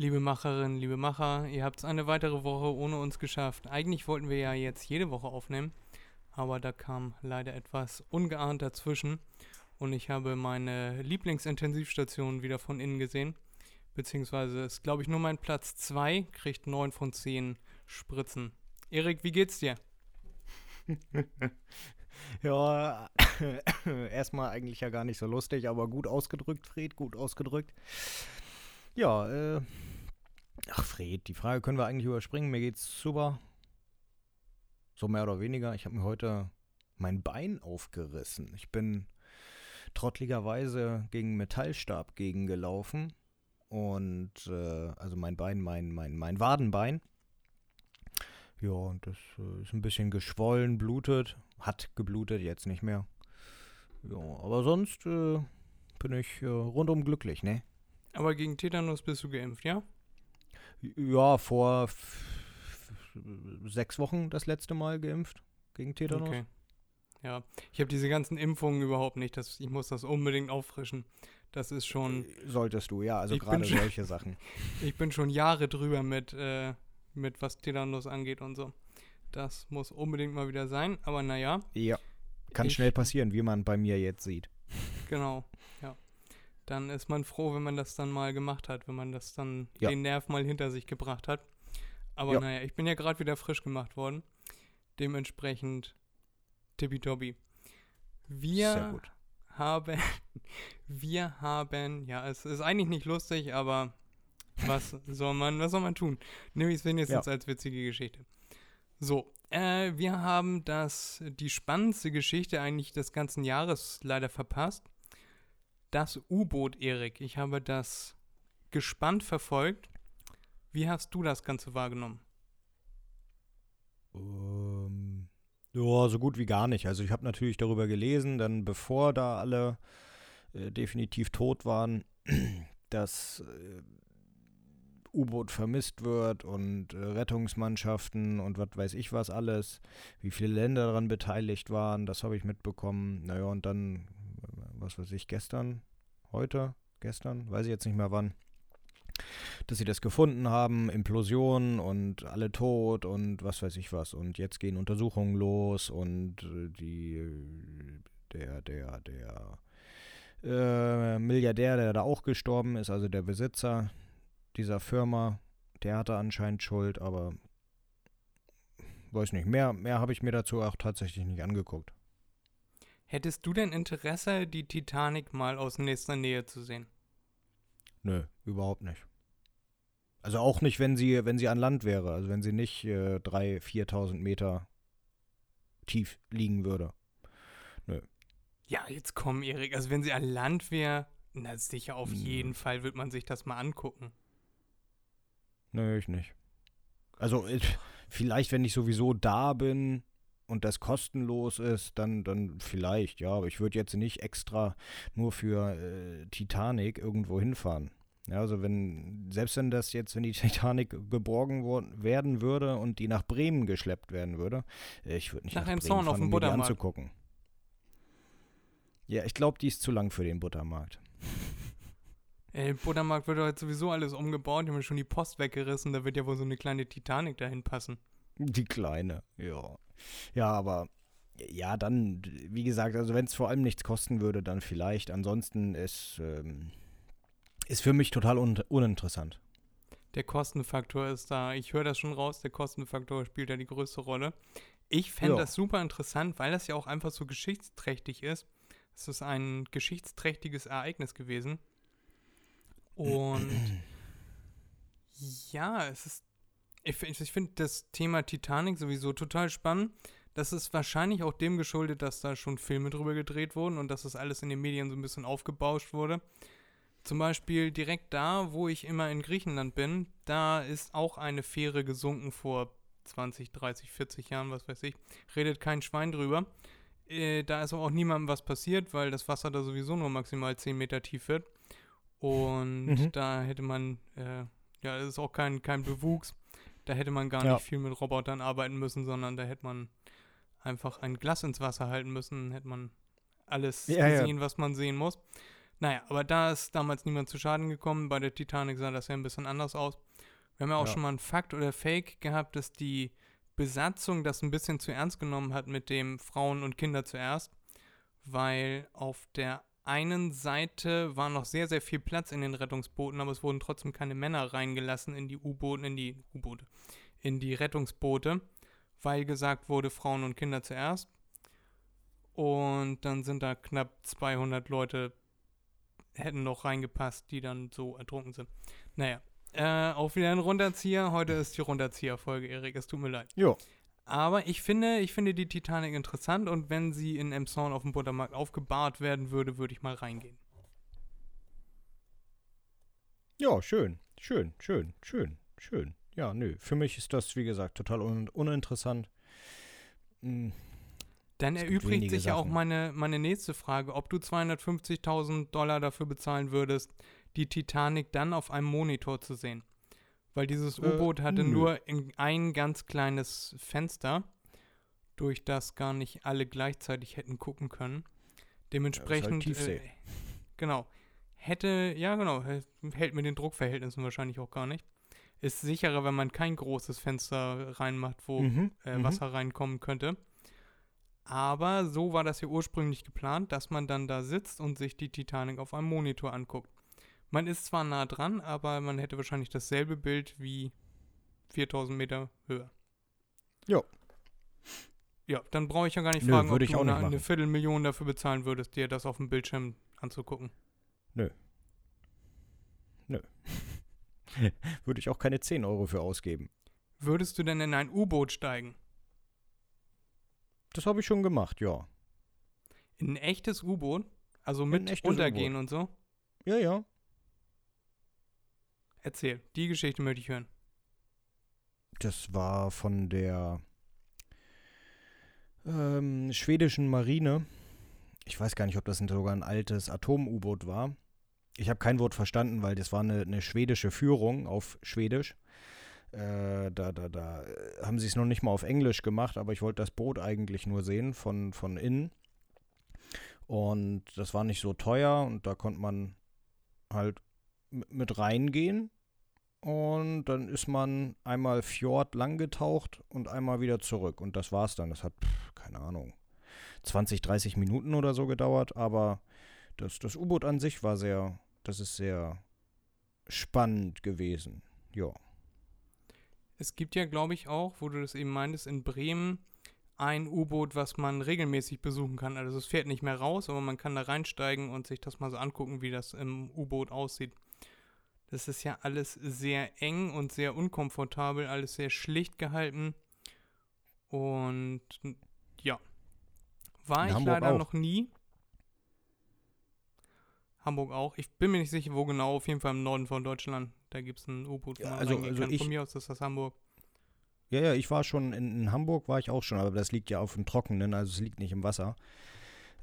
Liebe Macherinnen, liebe Macher, ihr habt es eine weitere Woche ohne uns geschafft. Eigentlich wollten wir ja jetzt jede Woche aufnehmen, aber da kam leider etwas ungeahnt dazwischen und ich habe meine Lieblingsintensivstation wieder von innen gesehen. Beziehungsweise ist, glaube ich, nur mein Platz 2, kriegt 9 von 10 Spritzen. Erik, wie geht's dir? ja, erstmal eigentlich ja gar nicht so lustig, aber gut ausgedrückt, Fred, gut ausgedrückt. Ja, äh, ach Fred, die Frage können wir eigentlich überspringen. Mir geht's super. So mehr oder weniger. Ich habe mir heute mein Bein aufgerissen. Ich bin trottligerweise gegen Metallstab gegengelaufen. Und äh, also mein Bein, mein, mein, mein Wadenbein. Ja, und das äh, ist ein bisschen geschwollen, blutet. Hat geblutet, jetzt nicht mehr. Ja, aber sonst äh, bin ich äh, rundum glücklich, ne? Aber gegen Tetanus bist du geimpft, ja? Ja, vor sechs Wochen das letzte Mal geimpft gegen Tetanus. Okay. Ja, ich habe diese ganzen Impfungen überhaupt nicht. Das, ich muss das unbedingt auffrischen. Das ist schon. Solltest du, ja, also gerade solche Sachen. Ich bin schon Jahre drüber mit, äh, mit was Tetanus angeht und so. Das muss unbedingt mal wieder sein, aber naja. Ja, kann ich, schnell passieren, wie man bei mir jetzt sieht. Genau. Dann ist man froh, wenn man das dann mal gemacht hat, wenn man das dann ja. den Nerv mal hinter sich gebracht hat. Aber ja. naja, ich bin ja gerade wieder frisch gemacht worden. Dementsprechend tippitoppi. Wir haben, wir haben, ja, es ist eigentlich nicht lustig, aber was soll man, was soll man tun? Nehme ich es wenigstens ja. als witzige Geschichte. So, äh, wir haben das, die spannendste Geschichte eigentlich des ganzen Jahres leider verpasst. Das U-Boot, Erik. Ich habe das gespannt verfolgt. Wie hast du das Ganze wahrgenommen? Ähm, ja, so gut wie gar nicht. Also ich habe natürlich darüber gelesen, dann bevor da alle äh, definitiv tot waren, dass äh, U-Boot vermisst wird und äh, Rettungsmannschaften und was weiß ich was alles, wie viele Länder daran beteiligt waren, das habe ich mitbekommen. Naja, und dann, was weiß ich, gestern, heute, gestern, weiß ich jetzt nicht mehr wann, dass sie das gefunden haben, Implosion und alle tot und was weiß ich was. Und jetzt gehen Untersuchungen los und äh, die, der, der, der äh, Milliardär, der da auch gestorben ist, also der Besitzer dieser Firma, der hatte anscheinend Schuld, aber weiß nicht, mehr, mehr habe ich mir dazu auch tatsächlich nicht angeguckt. Hättest du denn Interesse, die Titanic mal aus nächster Nähe zu sehen? Nö, überhaupt nicht. Also auch nicht, wenn sie, wenn sie an Land wäre, also wenn sie nicht äh, 3.000, 4.000 Meter tief liegen würde. Nö. Ja, jetzt komm, Erik. Also wenn sie an Land wäre, na sicher, auf jeden Fall wird man sich das mal angucken. Nö, ich nicht. Also ich, vielleicht, wenn ich sowieso da bin und das kostenlos ist, dann, dann vielleicht, ja. Aber ich würde jetzt nicht extra nur für äh, Titanic irgendwo hinfahren. Ja, also wenn, selbst wenn das jetzt, wenn die Titanic geborgen werden würde und die nach Bremen geschleppt werden würde, äh, ich würde nicht nach, nach Bremen fahren, um mir die anzugucken. Ja, ich glaube, die ist zu lang für den Buttermarkt. Ey, Buttermarkt wird heute sowieso alles umgebaut, die haben schon die Post weggerissen, da wird ja wohl so eine kleine Titanic dahin passen. Die kleine, ja. Ja, aber ja, dann, wie gesagt, also wenn es vor allem nichts kosten würde, dann vielleicht. Ansonsten ist, ähm, ist für mich total un uninteressant. Der Kostenfaktor ist da. Ich höre das schon raus, der Kostenfaktor spielt da die größte Rolle. Ich fände ja. das super interessant, weil das ja auch einfach so geschichtsträchtig ist. Es ist ein geschichtsträchtiges Ereignis gewesen. Und ja, es ist. Ich, ich finde das Thema Titanic sowieso total spannend. Das ist wahrscheinlich auch dem geschuldet, dass da schon Filme drüber gedreht wurden und dass das alles in den Medien so ein bisschen aufgebauscht wurde. Zum Beispiel direkt da, wo ich immer in Griechenland bin, da ist auch eine Fähre gesunken vor 20, 30, 40 Jahren, was weiß ich. Redet kein Schwein drüber. Äh, da ist auch niemandem was passiert, weil das Wasser da sowieso nur maximal 10 Meter tief wird. Und mhm. da hätte man, äh, ja, das ist auch kein, kein Bewuchs. Da hätte man gar ja. nicht viel mit Robotern arbeiten müssen, sondern da hätte man einfach ein Glas ins Wasser halten müssen, hätte man alles ja, gesehen, ja. was man sehen muss. Naja, aber da ist damals niemand zu Schaden gekommen. Bei der Titanic sah das ja ein bisschen anders aus. Wir haben ja auch schon mal einen Fakt oder Fake gehabt, dass die Besatzung das ein bisschen zu ernst genommen hat mit dem Frauen und Kinder zuerst, weil auf der einen Seite war noch sehr, sehr viel Platz in den Rettungsbooten, aber es wurden trotzdem keine Männer reingelassen in die U-Boote, in die U-Boote, in die Rettungsboote, weil gesagt wurde, Frauen und Kinder zuerst. Und dann sind da knapp 200 Leute, hätten noch reingepasst, die dann so ertrunken sind. Naja, äh, auch wieder ein Runterzieher. Heute ist die Runterzieher-Folge, Erik. Es tut mir leid. Jo. Aber ich finde, ich finde die Titanic interessant und wenn sie in Emson auf dem Buttermarkt aufgebahrt werden würde, würde ich mal reingehen. Ja, schön, schön, schön, schön, schön. Ja, nö. Für mich ist das, wie gesagt, total un uninteressant. Hm. Dann erübrigt sich ja auch meine, meine nächste Frage, ob du 250.000 Dollar dafür bezahlen würdest, die Titanic dann auf einem Monitor zu sehen. Weil dieses äh, U-Boot hatte nö. nur ein ganz kleines Fenster, durch das gar nicht alle gleichzeitig hätten gucken können. Dementsprechend. Ja, halt äh, genau. Hätte, ja genau, hält mit den Druckverhältnissen wahrscheinlich auch gar nicht. Ist sicherer, wenn man kein großes Fenster reinmacht, wo mhm, äh, mhm. Wasser reinkommen könnte. Aber so war das ja ursprünglich geplant, dass man dann da sitzt und sich die Titanic auf einem Monitor anguckt. Man ist zwar nah dran, aber man hätte wahrscheinlich dasselbe Bild wie 4000 Meter höher. Ja. Ja, dann brauche ich ja gar nicht Nö, fragen, ob du eine, eine Viertelmillion dafür bezahlen würdest, dir das auf dem Bildschirm anzugucken. Nö. Nö. Würde ich auch keine 10 Euro für ausgeben. Würdest du denn in ein U-Boot steigen? Das habe ich schon gemacht, ja. In ein echtes U-Boot? Also mit Untergehen und so? Ja, ja. Erzähl, die Geschichte möchte ich hören. Das war von der ähm, schwedischen Marine. Ich weiß gar nicht, ob das sogar ein altes Atom-U-Boot war. Ich habe kein Wort verstanden, weil das war eine, eine schwedische Führung auf Schwedisch. Äh, da, da, da haben sie es noch nicht mal auf Englisch gemacht, aber ich wollte das Boot eigentlich nur sehen von, von innen. Und das war nicht so teuer und da konnte man halt mit reingehen und dann ist man einmal Fjord lang getaucht und einmal wieder zurück. Und das war's dann. Das hat, keine Ahnung, 20, 30 Minuten oder so gedauert. Aber das, das U-Boot an sich war sehr, das ist sehr spannend gewesen. Ja. Es gibt ja, glaube ich, auch, wo du das eben meintest, in Bremen ein U-Boot, was man regelmäßig besuchen kann. Also es fährt nicht mehr raus, aber man kann da reinsteigen und sich das mal so angucken, wie das im U-Boot aussieht. Das ist ja alles sehr eng und sehr unkomfortabel, alles sehr schlicht gehalten. Und ja, war In ich Hamburg leider auch. noch nie. Hamburg auch. Ich bin mir nicht sicher, wo genau. Auf jeden Fall im Norden von Deutschland. Da gibt es ein U-Boot, ja, also, also ich, Von mir aus ist das Hamburg. Ja, ja, ich war schon in, in, Hamburg, war ich auch schon, aber das liegt ja auf dem Trockenen, also es liegt nicht im Wasser.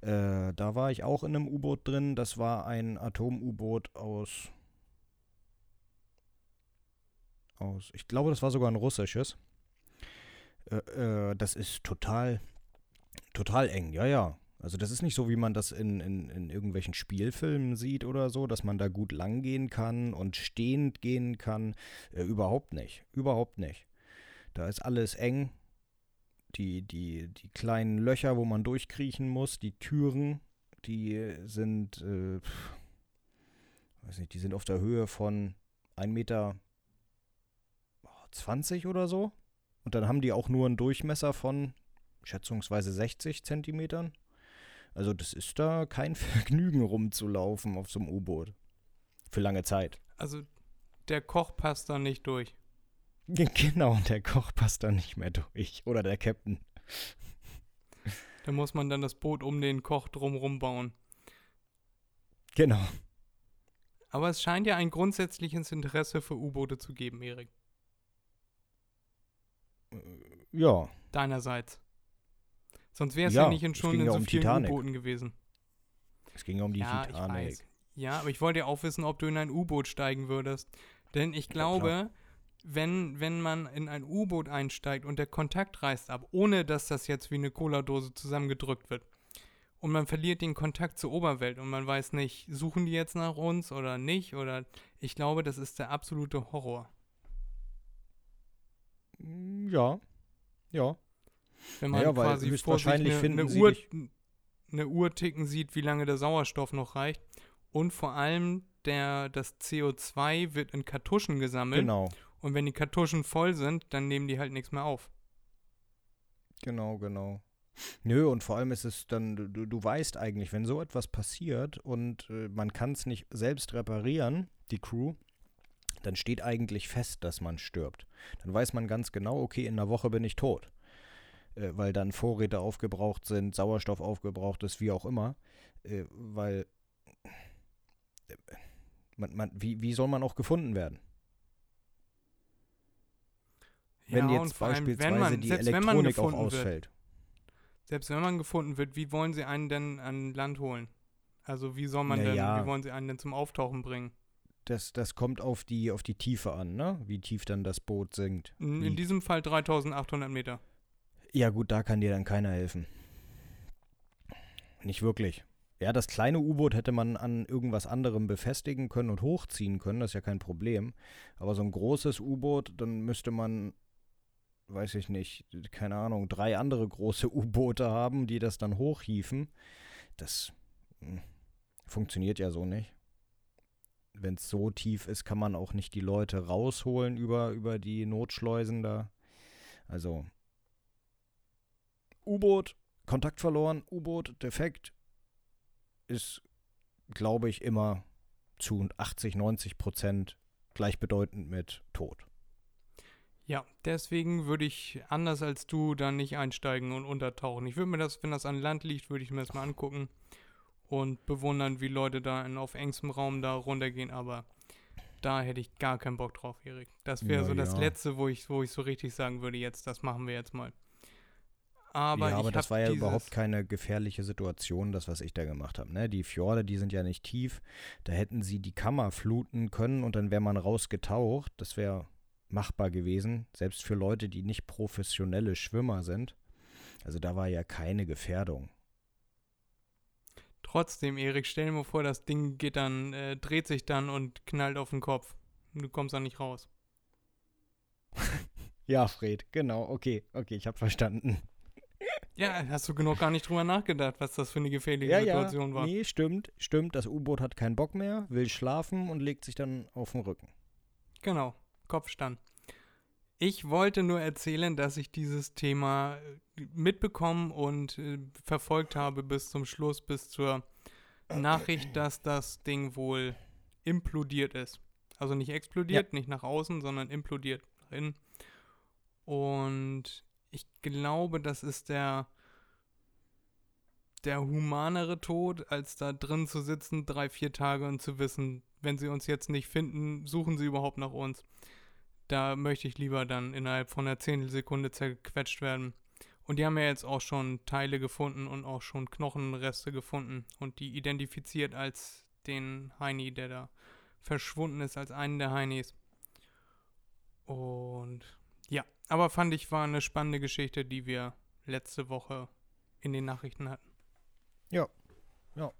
Äh, da war ich auch in einem U-Boot drin. Das war ein Atom-U-Boot aus aus. Ich glaube, das war sogar ein russisches. Äh, äh, das ist total, total eng, ja, ja. Also das ist nicht so, wie man das in, in, in irgendwelchen Spielfilmen sieht oder so, dass man da gut lang gehen kann und stehend gehen kann. Äh, überhaupt nicht. Überhaupt nicht. Da ist alles eng. Die, die, die kleinen Löcher, wo man durchkriechen muss, die Türen, die sind, äh, weiß nicht, die sind auf der Höhe von 1,50 Meter 20 oder so. Und dann haben die auch nur einen Durchmesser von schätzungsweise 60 Zentimetern. Also das ist da kein Vergnügen rumzulaufen auf so einem U-Boot. Für lange Zeit. Also der Koch passt da nicht durch. Genau, der Koch passt da nicht mehr durch. Oder der Captain. Da muss man dann das Boot um den Koch drumherum bauen. Genau. Aber es scheint ja ein grundsätzliches Interesse für U-Boote zu geben, Erik. Ja. Deinerseits. Sonst wäre es ja, ja, nicht in schon in so um vielen U-Booten gewesen. Es ging ja um die ja, Titanic. Ja, aber ich wollte ja auch wissen, ob du in ein U-Boot steigen würdest. Denn ich glaube, ja, wenn, wenn man in ein U-Boot einsteigt und der Kontakt reißt ab, ohne dass das jetzt wie eine Cola-Dose zusammengedrückt wird, und man verliert den Kontakt zur Oberwelt und man weiß nicht, suchen die jetzt nach uns oder nicht oder ich glaube, das ist der absolute Horror. Mm, ja, ja. Wenn man naja, quasi vor sich eine, eine, Uhr, eine Uhr ticken sieht, wie lange der Sauerstoff noch reicht und vor allem der, das CO2 wird in Kartuschen gesammelt. Genau. Und wenn die Kartuschen voll sind, dann nehmen die halt nichts mehr auf. Genau, genau. Nö, und vor allem ist es dann, du, du weißt eigentlich, wenn so etwas passiert und äh, man kann es nicht selbst reparieren, die Crew, dann steht eigentlich fest, dass man stirbt. Dann weiß man ganz genau, okay, in einer Woche bin ich tot. Äh, weil dann Vorräte aufgebraucht sind, Sauerstoff aufgebraucht ist, wie auch immer. Äh, weil äh, man, man, wie, wie soll man auch gefunden werden? Wenn ja, jetzt beispielsweise man, die Elektronik auch ausfällt. Wird, selbst wenn man gefunden wird, wie wollen sie einen denn an Land holen? Also wie soll man naja, denn, wie wollen sie einen denn zum Auftauchen bringen? Das, das kommt auf die, auf die Tiefe an, ne? Wie tief dann das Boot sinkt. In, in diesem Fall 3800 Meter. Ja gut, da kann dir dann keiner helfen. Nicht wirklich. Ja, das kleine U-Boot hätte man an irgendwas anderem befestigen können und hochziehen können, das ist ja kein Problem. Aber so ein großes U-Boot, dann müsste man weiß ich nicht, keine Ahnung, drei andere große U-Boote haben, die das dann hochhieven. Das hm, funktioniert ja so nicht. Wenn es so tief ist, kann man auch nicht die Leute rausholen über, über die Notschleusen da. Also U-Boot, Kontakt verloren, U-Boot, defekt, ist, glaube ich, immer zu 80, 90 Prozent gleichbedeutend mit Tod. Ja, deswegen würde ich anders als du dann nicht einsteigen und untertauchen. Ich würde mir das, wenn das an Land liegt, würde ich mir das mal angucken und bewundern, wie Leute da in, auf engstem Raum da runtergehen, aber da hätte ich gar keinen Bock drauf, Erik. Das wäre ja, so das ja. Letzte, wo ich, wo ich so richtig sagen würde, jetzt, das machen wir jetzt mal. Aber, ja, aber das war ja überhaupt keine gefährliche Situation, das, was ich da gemacht habe. Ne? Die Fjorde, die sind ja nicht tief. Da hätten sie die Kammer fluten können und dann wäre man rausgetaucht. Das wäre machbar gewesen, selbst für Leute, die nicht professionelle Schwimmer sind. Also da war ja keine Gefährdung. Trotzdem, Erik, stell dir mal vor, das Ding geht dann, äh, dreht sich dann und knallt auf den Kopf. Du kommst dann nicht raus. ja, Fred, genau, okay, okay, ich habe verstanden. Ja, hast du genug gar nicht drüber nachgedacht, was das für eine gefährliche ja, Situation ja. war. Nee, stimmt, stimmt. Das U-Boot hat keinen Bock mehr, will schlafen und legt sich dann auf den Rücken. Genau. Kopfstand. Ich wollte nur erzählen, dass ich dieses Thema äh, mitbekommen und äh, verfolgt habe bis zum Schluss, bis zur Nachricht, dass das Ding wohl implodiert ist. Also nicht explodiert, ja. nicht nach außen, sondern implodiert nach innen. Und ich glaube, das ist der, der humanere Tod, als da drin zu sitzen, drei, vier Tage und zu wissen, wenn sie uns jetzt nicht finden, suchen sie überhaupt nach uns da möchte ich lieber dann innerhalb von einer Zehntelsekunde zerquetscht werden. Und die haben ja jetzt auch schon Teile gefunden und auch schon Knochenreste gefunden und die identifiziert als den Heini, der da verschwunden ist, als einen der Heinis. Und ja, aber fand ich, war eine spannende Geschichte, die wir letzte Woche in den Nachrichten hatten. Ja, ja.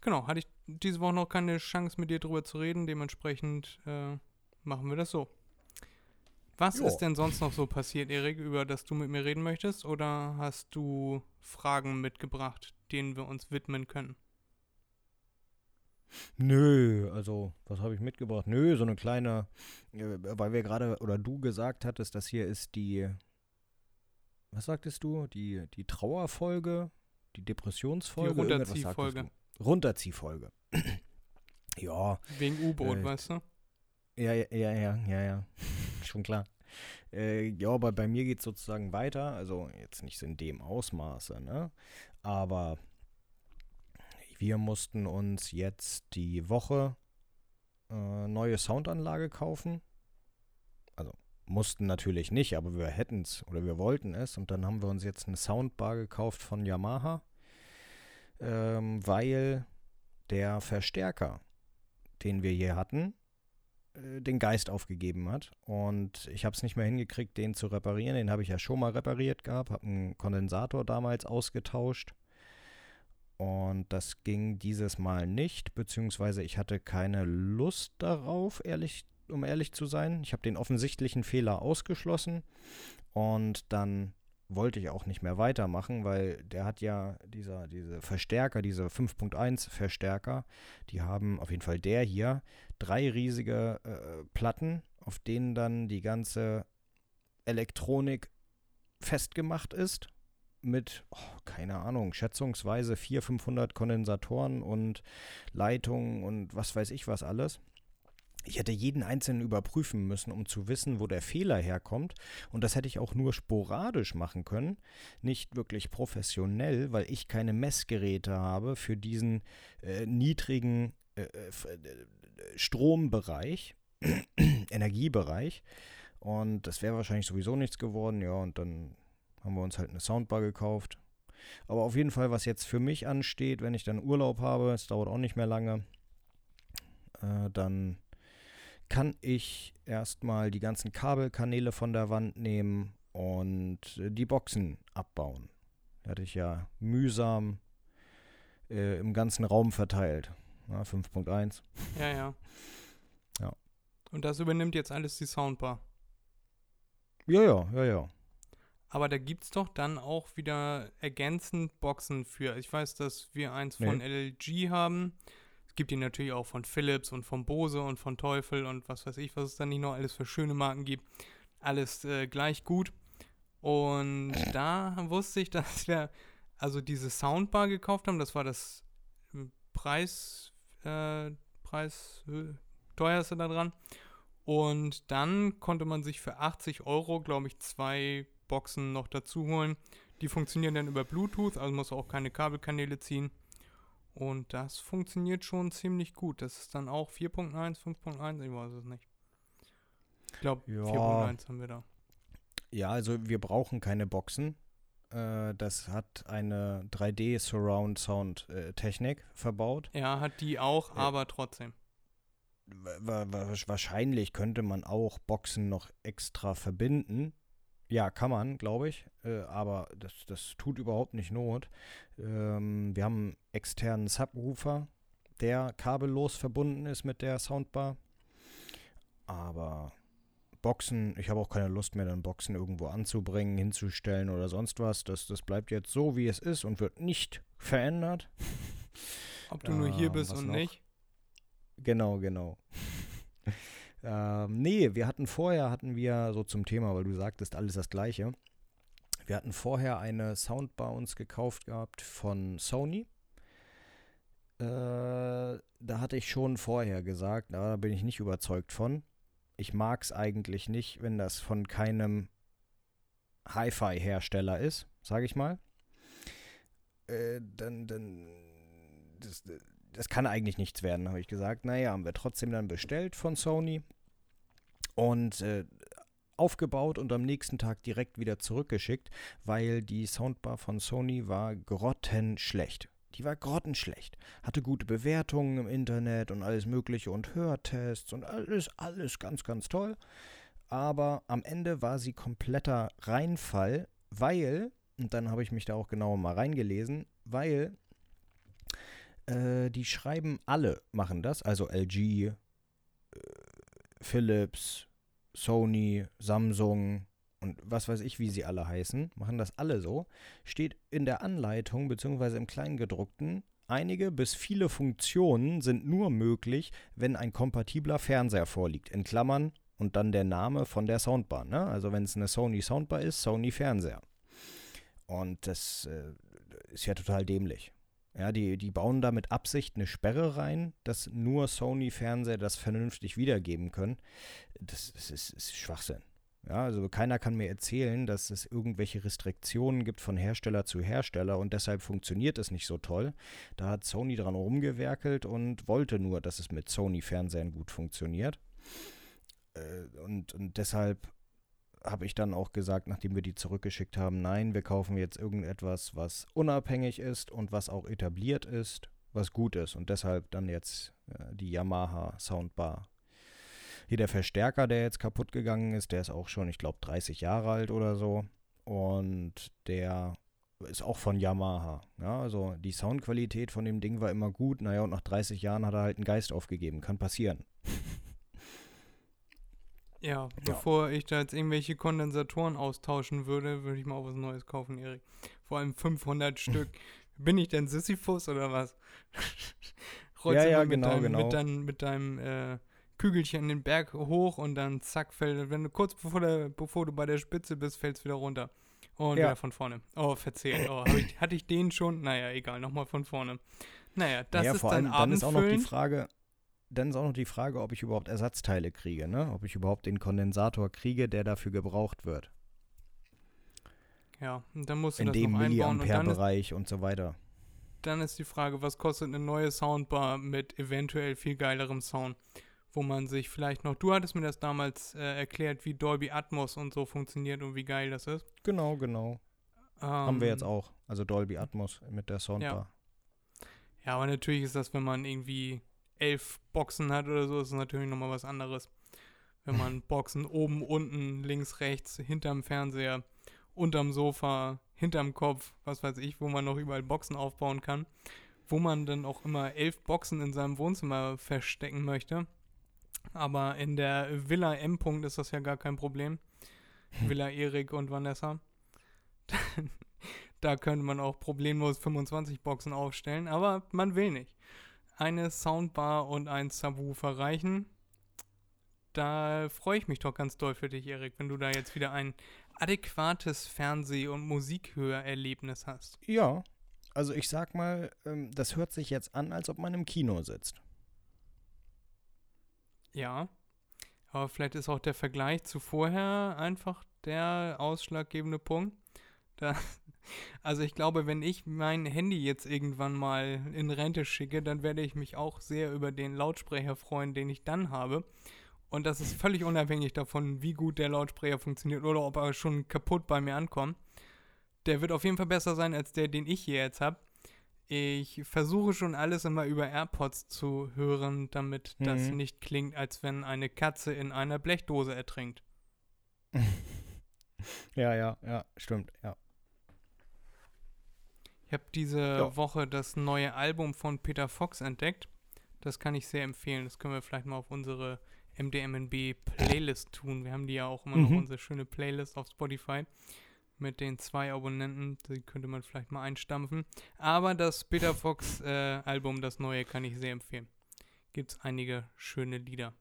Genau, hatte ich diese Woche noch keine Chance mit dir drüber zu reden, dementsprechend äh, machen wir das so. Was jo. ist denn sonst noch so passiert, Erik, über das du mit mir reden möchtest? Oder hast du Fragen mitgebracht, denen wir uns widmen können? Nö, also was habe ich mitgebracht? Nö, so eine kleine, äh, weil wir gerade oder du gesagt hattest, das hier ist die, was sagtest du? Die, die Trauerfolge, die Depressionsfolge, die Runterziehfolge. Runterziehfolge. ja. Wegen U-Boot, äh, weißt du? Ja, ja, ja, ja, ja, ja. Schon klar. Äh, ja, aber bei mir geht es sozusagen weiter. Also jetzt nicht in dem Ausmaße, ne? Aber wir mussten uns jetzt die Woche äh, neue Soundanlage kaufen. Also mussten natürlich nicht, aber wir hätten es oder wir wollten es. Und dann haben wir uns jetzt eine Soundbar gekauft von Yamaha, ähm, weil der Verstärker, den wir hier hatten, den Geist aufgegeben hat. Und ich habe es nicht mehr hingekriegt, den zu reparieren. Den habe ich ja schon mal repariert gehabt, habe einen Kondensator damals ausgetauscht. Und das ging dieses Mal nicht, beziehungsweise ich hatte keine Lust darauf, ehrlich, um ehrlich zu sein. Ich habe den offensichtlichen Fehler ausgeschlossen und dann wollte ich auch nicht mehr weitermachen, weil der hat ja dieser, diese Verstärker, diese 5.1 Verstärker, die haben auf jeden Fall der hier drei riesige äh, Platten, auf denen dann die ganze Elektronik festgemacht ist mit, oh, keine Ahnung, schätzungsweise 400, 500 Kondensatoren und Leitungen und was weiß ich was alles. Ich hätte jeden einzelnen überprüfen müssen, um zu wissen, wo der Fehler herkommt. Und das hätte ich auch nur sporadisch machen können, nicht wirklich professionell, weil ich keine Messgeräte habe für diesen äh, niedrigen äh, äh, Strombereich, Energiebereich. Und das wäre wahrscheinlich sowieso nichts geworden. Ja, und dann haben wir uns halt eine Soundbar gekauft. Aber auf jeden Fall, was jetzt für mich ansteht, wenn ich dann Urlaub habe, es dauert auch nicht mehr lange, äh, dann kann ich erstmal die ganzen Kabelkanäle von der Wand nehmen und die Boxen abbauen. Die hatte ich ja mühsam äh, im ganzen Raum verteilt. 5.1. Ja, ja. Ja. Und das übernimmt jetzt alles die Soundbar. Ja, ja, ja, ja. Aber da gibt es doch dann auch wieder ergänzend Boxen für. Ich weiß, dass wir eins von nee. LG haben. Gibt die natürlich auch von Philips und von Bose und von Teufel und was weiß ich, was es dann nicht noch alles für schöne Marken gibt. Alles äh, gleich gut. Und da wusste ich, dass wir also diese Soundbar gekauft haben. Das war das äh, Preis, äh, Preis äh, teuerste da dran. Und dann konnte man sich für 80 Euro, glaube ich, zwei Boxen noch dazu holen. Die funktionieren dann über Bluetooth, also muss auch keine Kabelkanäle ziehen. Und das funktioniert schon ziemlich gut. Das ist dann auch 4.1, 5.1, ich weiß es nicht. Ich glaube, ja. 4.1 haben wir da. Ja, also wir brauchen keine Boxen. Äh, das hat eine 3D Surround Sound äh, Technik verbaut. Ja, hat die auch, aber trotzdem. Wahrscheinlich könnte man auch Boxen noch extra verbinden. Ja, kann man, glaube ich. Äh, aber das, das tut überhaupt nicht Not. Ähm, wir haben einen externen Subwoofer, der kabellos verbunden ist mit der Soundbar. Aber Boxen, ich habe auch keine Lust mehr, dann Boxen irgendwo anzubringen, hinzustellen oder sonst was. Das, das bleibt jetzt so, wie es ist und wird nicht verändert. Ob du äh, nur hier bist und noch? nicht? Genau, genau. Ähm, nee, wir hatten vorher, hatten wir so zum Thema, weil du sagtest, alles das Gleiche. Wir hatten vorher eine Soundbar uns gekauft gehabt von Sony. Äh, da hatte ich schon vorher gesagt, da bin ich nicht überzeugt von. Ich mag es eigentlich nicht, wenn das von keinem Hi-Fi-Hersteller ist, sage ich mal. Äh, dann, dann, das, das kann eigentlich nichts werden, habe ich gesagt. Naja, haben wir trotzdem dann bestellt von Sony und äh, aufgebaut und am nächsten Tag direkt wieder zurückgeschickt, weil die Soundbar von Sony war grottenschlecht. Die war grottenschlecht. Hatte gute Bewertungen im Internet und alles Mögliche und Hörtests und alles, alles ganz, ganz toll. Aber am Ende war sie kompletter Reinfall, weil, und dann habe ich mich da auch genauer mal reingelesen, weil äh, die schreiben alle, machen das, also LG, äh, Philips, Sony, Samsung und was weiß ich, wie sie alle heißen, machen das alle so, steht in der Anleitung bzw. im Kleingedruckten, einige bis viele Funktionen sind nur möglich, wenn ein kompatibler Fernseher vorliegt. In Klammern und dann der Name von der Soundbar. Ne? Also wenn es eine Sony Soundbar ist, Sony Fernseher. Und das äh, ist ja total dämlich. Ja, die, die bauen da mit Absicht eine Sperre rein, dass nur Sony-Fernseher das vernünftig wiedergeben können. Das, das ist, ist Schwachsinn. Ja, also keiner kann mir erzählen, dass es irgendwelche Restriktionen gibt von Hersteller zu Hersteller und deshalb funktioniert es nicht so toll. Da hat Sony dran rumgewerkelt und wollte nur, dass es mit Sony-Fernsehern gut funktioniert. Äh, und, und deshalb habe ich dann auch gesagt, nachdem wir die zurückgeschickt haben, nein, wir kaufen jetzt irgendetwas, was unabhängig ist und was auch etabliert ist, was gut ist. Und deshalb dann jetzt äh, die Yamaha Soundbar. Hier der Verstärker, der jetzt kaputt gegangen ist, der ist auch schon, ich glaube, 30 Jahre alt oder so. Und der ist auch von Yamaha. Ja, also die Soundqualität von dem Ding war immer gut. Naja, und nach 30 Jahren hat er halt einen Geist aufgegeben. Kann passieren. Ja, bevor ja. ich da jetzt irgendwelche Kondensatoren austauschen würde, würde ich mal auch was Neues kaufen, Erik. Vor allem 500 Stück. Bin ich denn Sisyphus oder was? ja, ja, genau, deinem, genau. Mit, dein, mit deinem äh, Kügelchen den Berg hoch und dann zack, fällt, wenn du kurz bevor, der, bevor du bei der Spitze bist, fällst du wieder runter. Und ja. wieder von vorne. Oh, verzählt. Oh, ich, hatte ich den schon? Naja, egal, nochmal von vorne. Naja, das naja, ist vor dann allem, dann ist auch noch die Frage, dann ist auch noch die Frage, ob ich überhaupt Ersatzteile kriege, ne? Ob ich überhaupt den Kondensator kriege, der dafür gebraucht wird. Ja, und dann musst du In das dem noch einbauen. Milliampere-Bereich und, und so weiter. Dann ist die Frage, was kostet eine neue Soundbar mit eventuell viel geilerem Sound? Wo man sich vielleicht noch, du hattest mir das damals äh, erklärt, wie Dolby Atmos und so funktioniert und wie geil das ist. Genau, genau. Ähm, Haben wir jetzt auch. Also Dolby Atmos mit der Soundbar. Ja. ja, aber natürlich ist das, wenn man irgendwie elf Boxen hat oder so, ist es natürlich nochmal was anderes. Wenn man Boxen oben, unten, links, rechts, hinterm Fernseher, unterm Sofa, hinterm Kopf, was weiß ich, wo man noch überall Boxen aufbauen kann, wo man dann auch immer elf Boxen in seinem Wohnzimmer verstecken möchte. Aber in der Villa M. -Punkt ist das ja gar kein Problem. Hm. Villa Erik und Vanessa. da könnte man auch problemlos 25 Boxen aufstellen, aber man will nicht eine Soundbar und ein Subwoofer reichen. Da freue ich mich doch ganz doll für dich, Erik, wenn du da jetzt wieder ein adäquates Fernseh- und Musikhörerlebnis hast. Ja, also ich sag mal, ähm, das hört sich jetzt an, als ob man im Kino sitzt. Ja, aber vielleicht ist auch der Vergleich zu vorher einfach der ausschlaggebende Punkt. Da, also ich glaube, wenn ich mein Handy jetzt irgendwann mal in Rente schicke, dann werde ich mich auch sehr über den Lautsprecher freuen, den ich dann habe. Und das ist völlig unabhängig davon, wie gut der Lautsprecher funktioniert oder ob er schon kaputt bei mir ankommt. Der wird auf jeden Fall besser sein als der, den ich hier jetzt habe. Ich versuche schon alles immer über AirPods zu hören, damit mhm. das nicht klingt, als wenn eine Katze in einer Blechdose ertrinkt. ja, ja, ja, stimmt, ja. Ich habe diese ja. Woche das neue Album von Peter Fox entdeckt. Das kann ich sehr empfehlen. Das können wir vielleicht mal auf unsere MDMNB Playlist tun. Wir haben die ja auch immer mhm. noch unsere schöne Playlist auf Spotify mit den zwei Abonnenten. Die könnte man vielleicht mal einstampfen. Aber das Peter Fox äh, Album, das neue, kann ich sehr empfehlen. Gibt es einige schöne Lieder.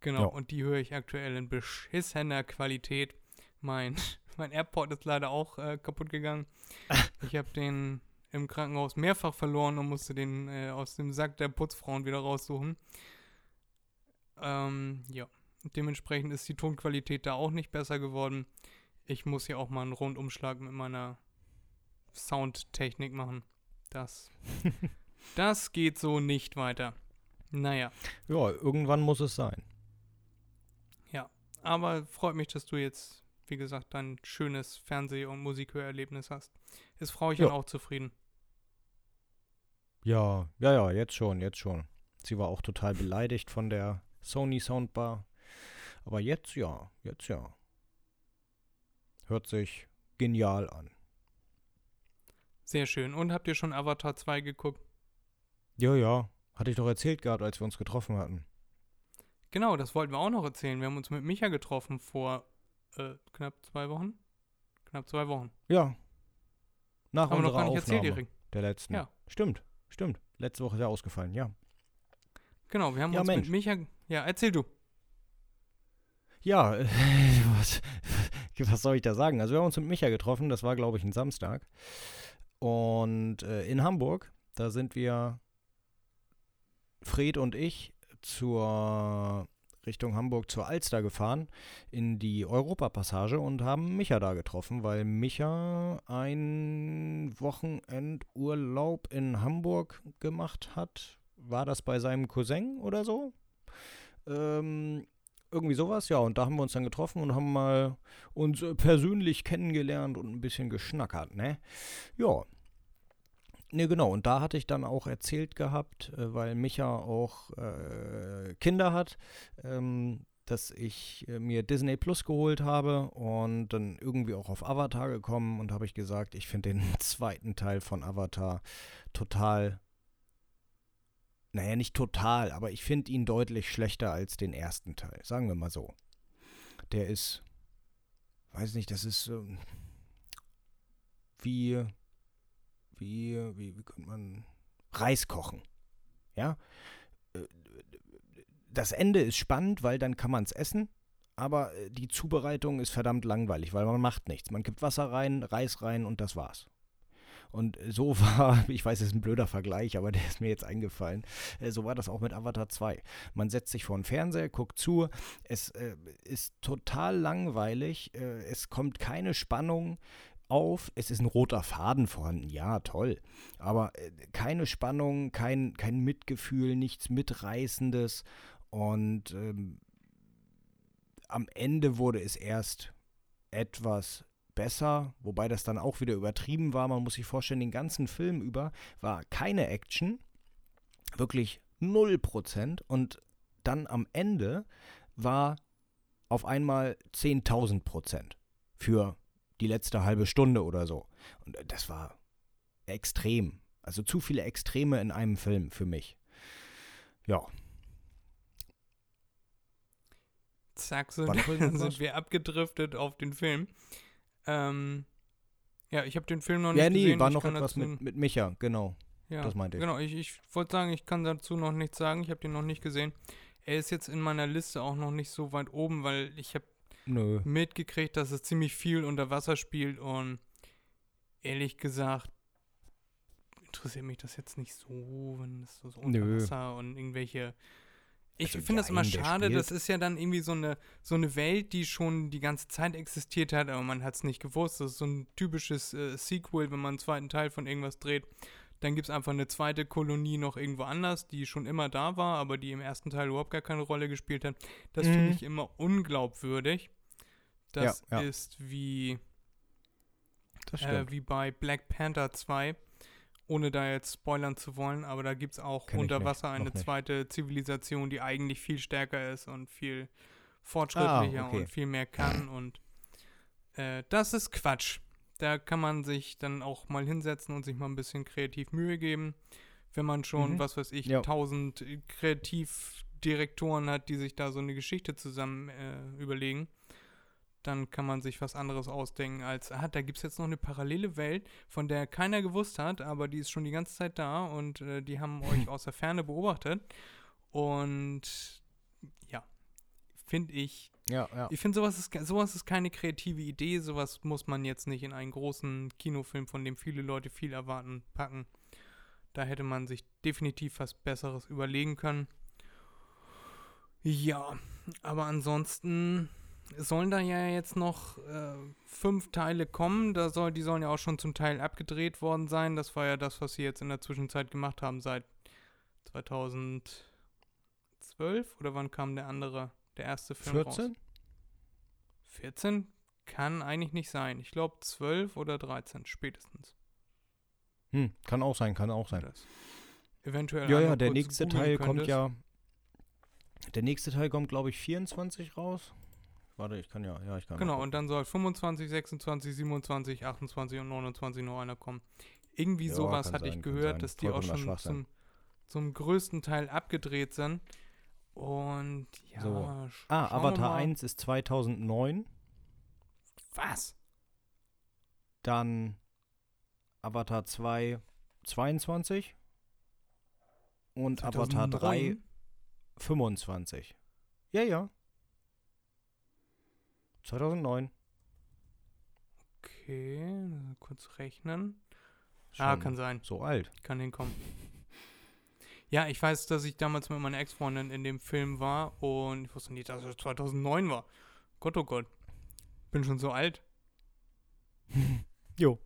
Genau, ja. und die höre ich aktuell in beschissener Qualität. Mein mein AirPod ist leider auch äh, kaputt gegangen. Ich habe den im Krankenhaus mehrfach verloren und musste den äh, aus dem Sack der Putzfrauen wieder raussuchen. Ähm, ja, dementsprechend ist die Tonqualität da auch nicht besser geworden. Ich muss hier auch mal einen Rundumschlag mit meiner Soundtechnik machen. Das, das geht so nicht weiter. Naja. Ja, irgendwann muss es sein. Ja, aber freut mich, dass du jetzt wie gesagt, ein schönes Fernseh- und Musikhörerlebnis hast. Ist Frauchen ja. auch zufrieden? Ja, ja, ja, jetzt schon, jetzt schon. Sie war auch total beleidigt von der Sony Soundbar. Aber jetzt ja, jetzt ja. Hört sich genial an. Sehr schön. Und habt ihr schon Avatar 2 geguckt? Ja, ja. Hatte ich doch erzählt gehabt, als wir uns getroffen hatten. Genau, das wollten wir auch noch erzählen. Wir haben uns mit Micha getroffen vor äh, knapp zwei Wochen. Knapp zwei Wochen. Ja. Nach Haben unserer noch gar nicht Aufnahme erzählt, der letzten. Ja. Stimmt, stimmt. Letzte Woche ist ja ausgefallen, ja. Genau, wir haben ja, uns Mensch. mit Micha. Ja, erzähl du. Ja, was, was soll ich da sagen? Also wir haben uns mit Micha getroffen, das war glaube ich ein Samstag. Und äh, in Hamburg, da sind wir, Fred und ich, zur Richtung Hamburg zur Alster gefahren, in die Europapassage und haben Micha da getroffen, weil Micha ein Wochenendurlaub in Hamburg gemacht hat. War das bei seinem Cousin oder so? Ähm, irgendwie sowas, ja. Und da haben wir uns dann getroffen und haben mal uns persönlich kennengelernt und ein bisschen geschnackert, ne? Ja, Ne, genau. Und da hatte ich dann auch erzählt gehabt, äh, weil Micha auch äh, Kinder hat, ähm, dass ich äh, mir Disney Plus geholt habe und dann irgendwie auch auf Avatar gekommen und habe ich gesagt, ich finde den zweiten Teil von Avatar total, naja, nicht total, aber ich finde ihn deutlich schlechter als den ersten Teil, sagen wir mal so. Der ist, weiß nicht, das ist äh, wie, wie, wie, wie könnte man, Reis kochen. Ja, äh, das Ende ist spannend, weil dann kann man es essen. Aber äh, die Zubereitung ist verdammt langweilig, weil man macht nichts. Man gibt Wasser rein, Reis rein und das war's. Und so war, ich weiß, es ist ein blöder Vergleich, aber der ist mir jetzt eingefallen. Äh, so war das auch mit Avatar 2. Man setzt sich vor den Fernseher, guckt zu. Es äh, ist total langweilig. Äh, es kommt keine Spannung auf. Es ist ein roter Faden vorhanden. Ja, toll. Aber äh, keine Spannung, kein, kein Mitgefühl, nichts Mitreißendes. Und ähm, am Ende wurde es erst etwas besser, wobei das dann auch wieder übertrieben war. Man muss sich vorstellen, den ganzen Film über war keine Action, wirklich 0%. Und dann am Ende war auf einmal 10.000 Prozent für die letzte halbe Stunde oder so. Und das war extrem. Also zu viele Extreme in einem Film für mich. Ja, zack, sind, sind wir abgedriftet auf den Film. Ähm, ja, ich habe den Film noch nicht ja, nee, gesehen. war ich noch etwas mit, mit Micha, genau. Ja, das meinte ich. Genau, ich, ich wollte sagen, ich kann dazu noch nichts sagen. Ich habe den noch nicht gesehen. Er ist jetzt in meiner Liste auch noch nicht so weit oben, weil ich habe mitgekriegt, dass es ziemlich viel unter Wasser spielt und ehrlich gesagt interessiert mich das jetzt nicht so, wenn es so, so unter Nö. Wasser und irgendwelche ich also finde das immer schade, das ist ja dann irgendwie so eine, so eine Welt, die schon die ganze Zeit existiert hat, aber man hat es nicht gewusst. Das ist so ein typisches äh, Sequel, wenn man einen zweiten Teil von irgendwas dreht. Dann gibt es einfach eine zweite Kolonie noch irgendwo anders, die schon immer da war, aber die im ersten Teil überhaupt gar keine Rolle gespielt hat. Das mhm. finde ich immer unglaubwürdig. Das ja, ja. ist wie, äh, wie bei Black Panther 2 ohne da jetzt spoilern zu wollen, aber da gibt es auch Kenn unter Wasser eine zweite Zivilisation, die eigentlich viel stärker ist und viel fortschrittlicher ah, okay. und viel mehr kann. Und äh, das ist Quatsch. Da kann man sich dann auch mal hinsetzen und sich mal ein bisschen kreativ Mühe geben. Wenn man schon, mhm. was weiß ich, tausend Kreativdirektoren hat, die sich da so eine Geschichte zusammen äh, überlegen dann kann man sich was anderes ausdenken als, ah, da gibt es jetzt noch eine parallele Welt, von der keiner gewusst hat, aber die ist schon die ganze Zeit da und äh, die haben euch aus der Ferne beobachtet. Und ja, finde ich. Ja, ja. Ich finde, sowas ist, sowas ist keine kreative Idee. Sowas muss man jetzt nicht in einen großen Kinofilm, von dem viele Leute viel erwarten, packen. Da hätte man sich definitiv was Besseres überlegen können. Ja, aber ansonsten sollen da ja jetzt noch äh, fünf Teile kommen. Da soll, die sollen ja auch schon zum Teil abgedreht worden sein. Das war ja das, was sie jetzt in der Zwischenzeit gemacht haben seit 2012 oder wann kam der andere, der erste Film 14? raus? 14? Kann eigentlich nicht sein. Ich glaube 12 oder 13 spätestens. Hm, kann auch sein, kann auch sein. Das eventuell. Ja, ja, der nächste Teil könntest. kommt ja. Der nächste Teil kommt, glaube ich, 24 raus. Warte, ich kann ja, ja, ich kann. Genau, und dann soll 25, 26, 27, 28 und 29 noch einer kommen. Irgendwie ja, sowas hatte sein, ich gehört, dass die auch schon zum, zum größten Teil abgedreht sind. Und ja. So. Ah, Avatar 1 ist 2009. Was? Dann Avatar 2 22 und 2009? Avatar 3 25. Ja, ja. 2009. Okay, kurz rechnen. Ah, Schon ah, kann sein. So alt. Kann hinkommen. Ja, ich weiß, dass ich damals mit meiner Ex-Freundin in dem Film war und ich wusste nicht, dass es 2009 war. Gott, oh Gott. Bin schon so alt. jo.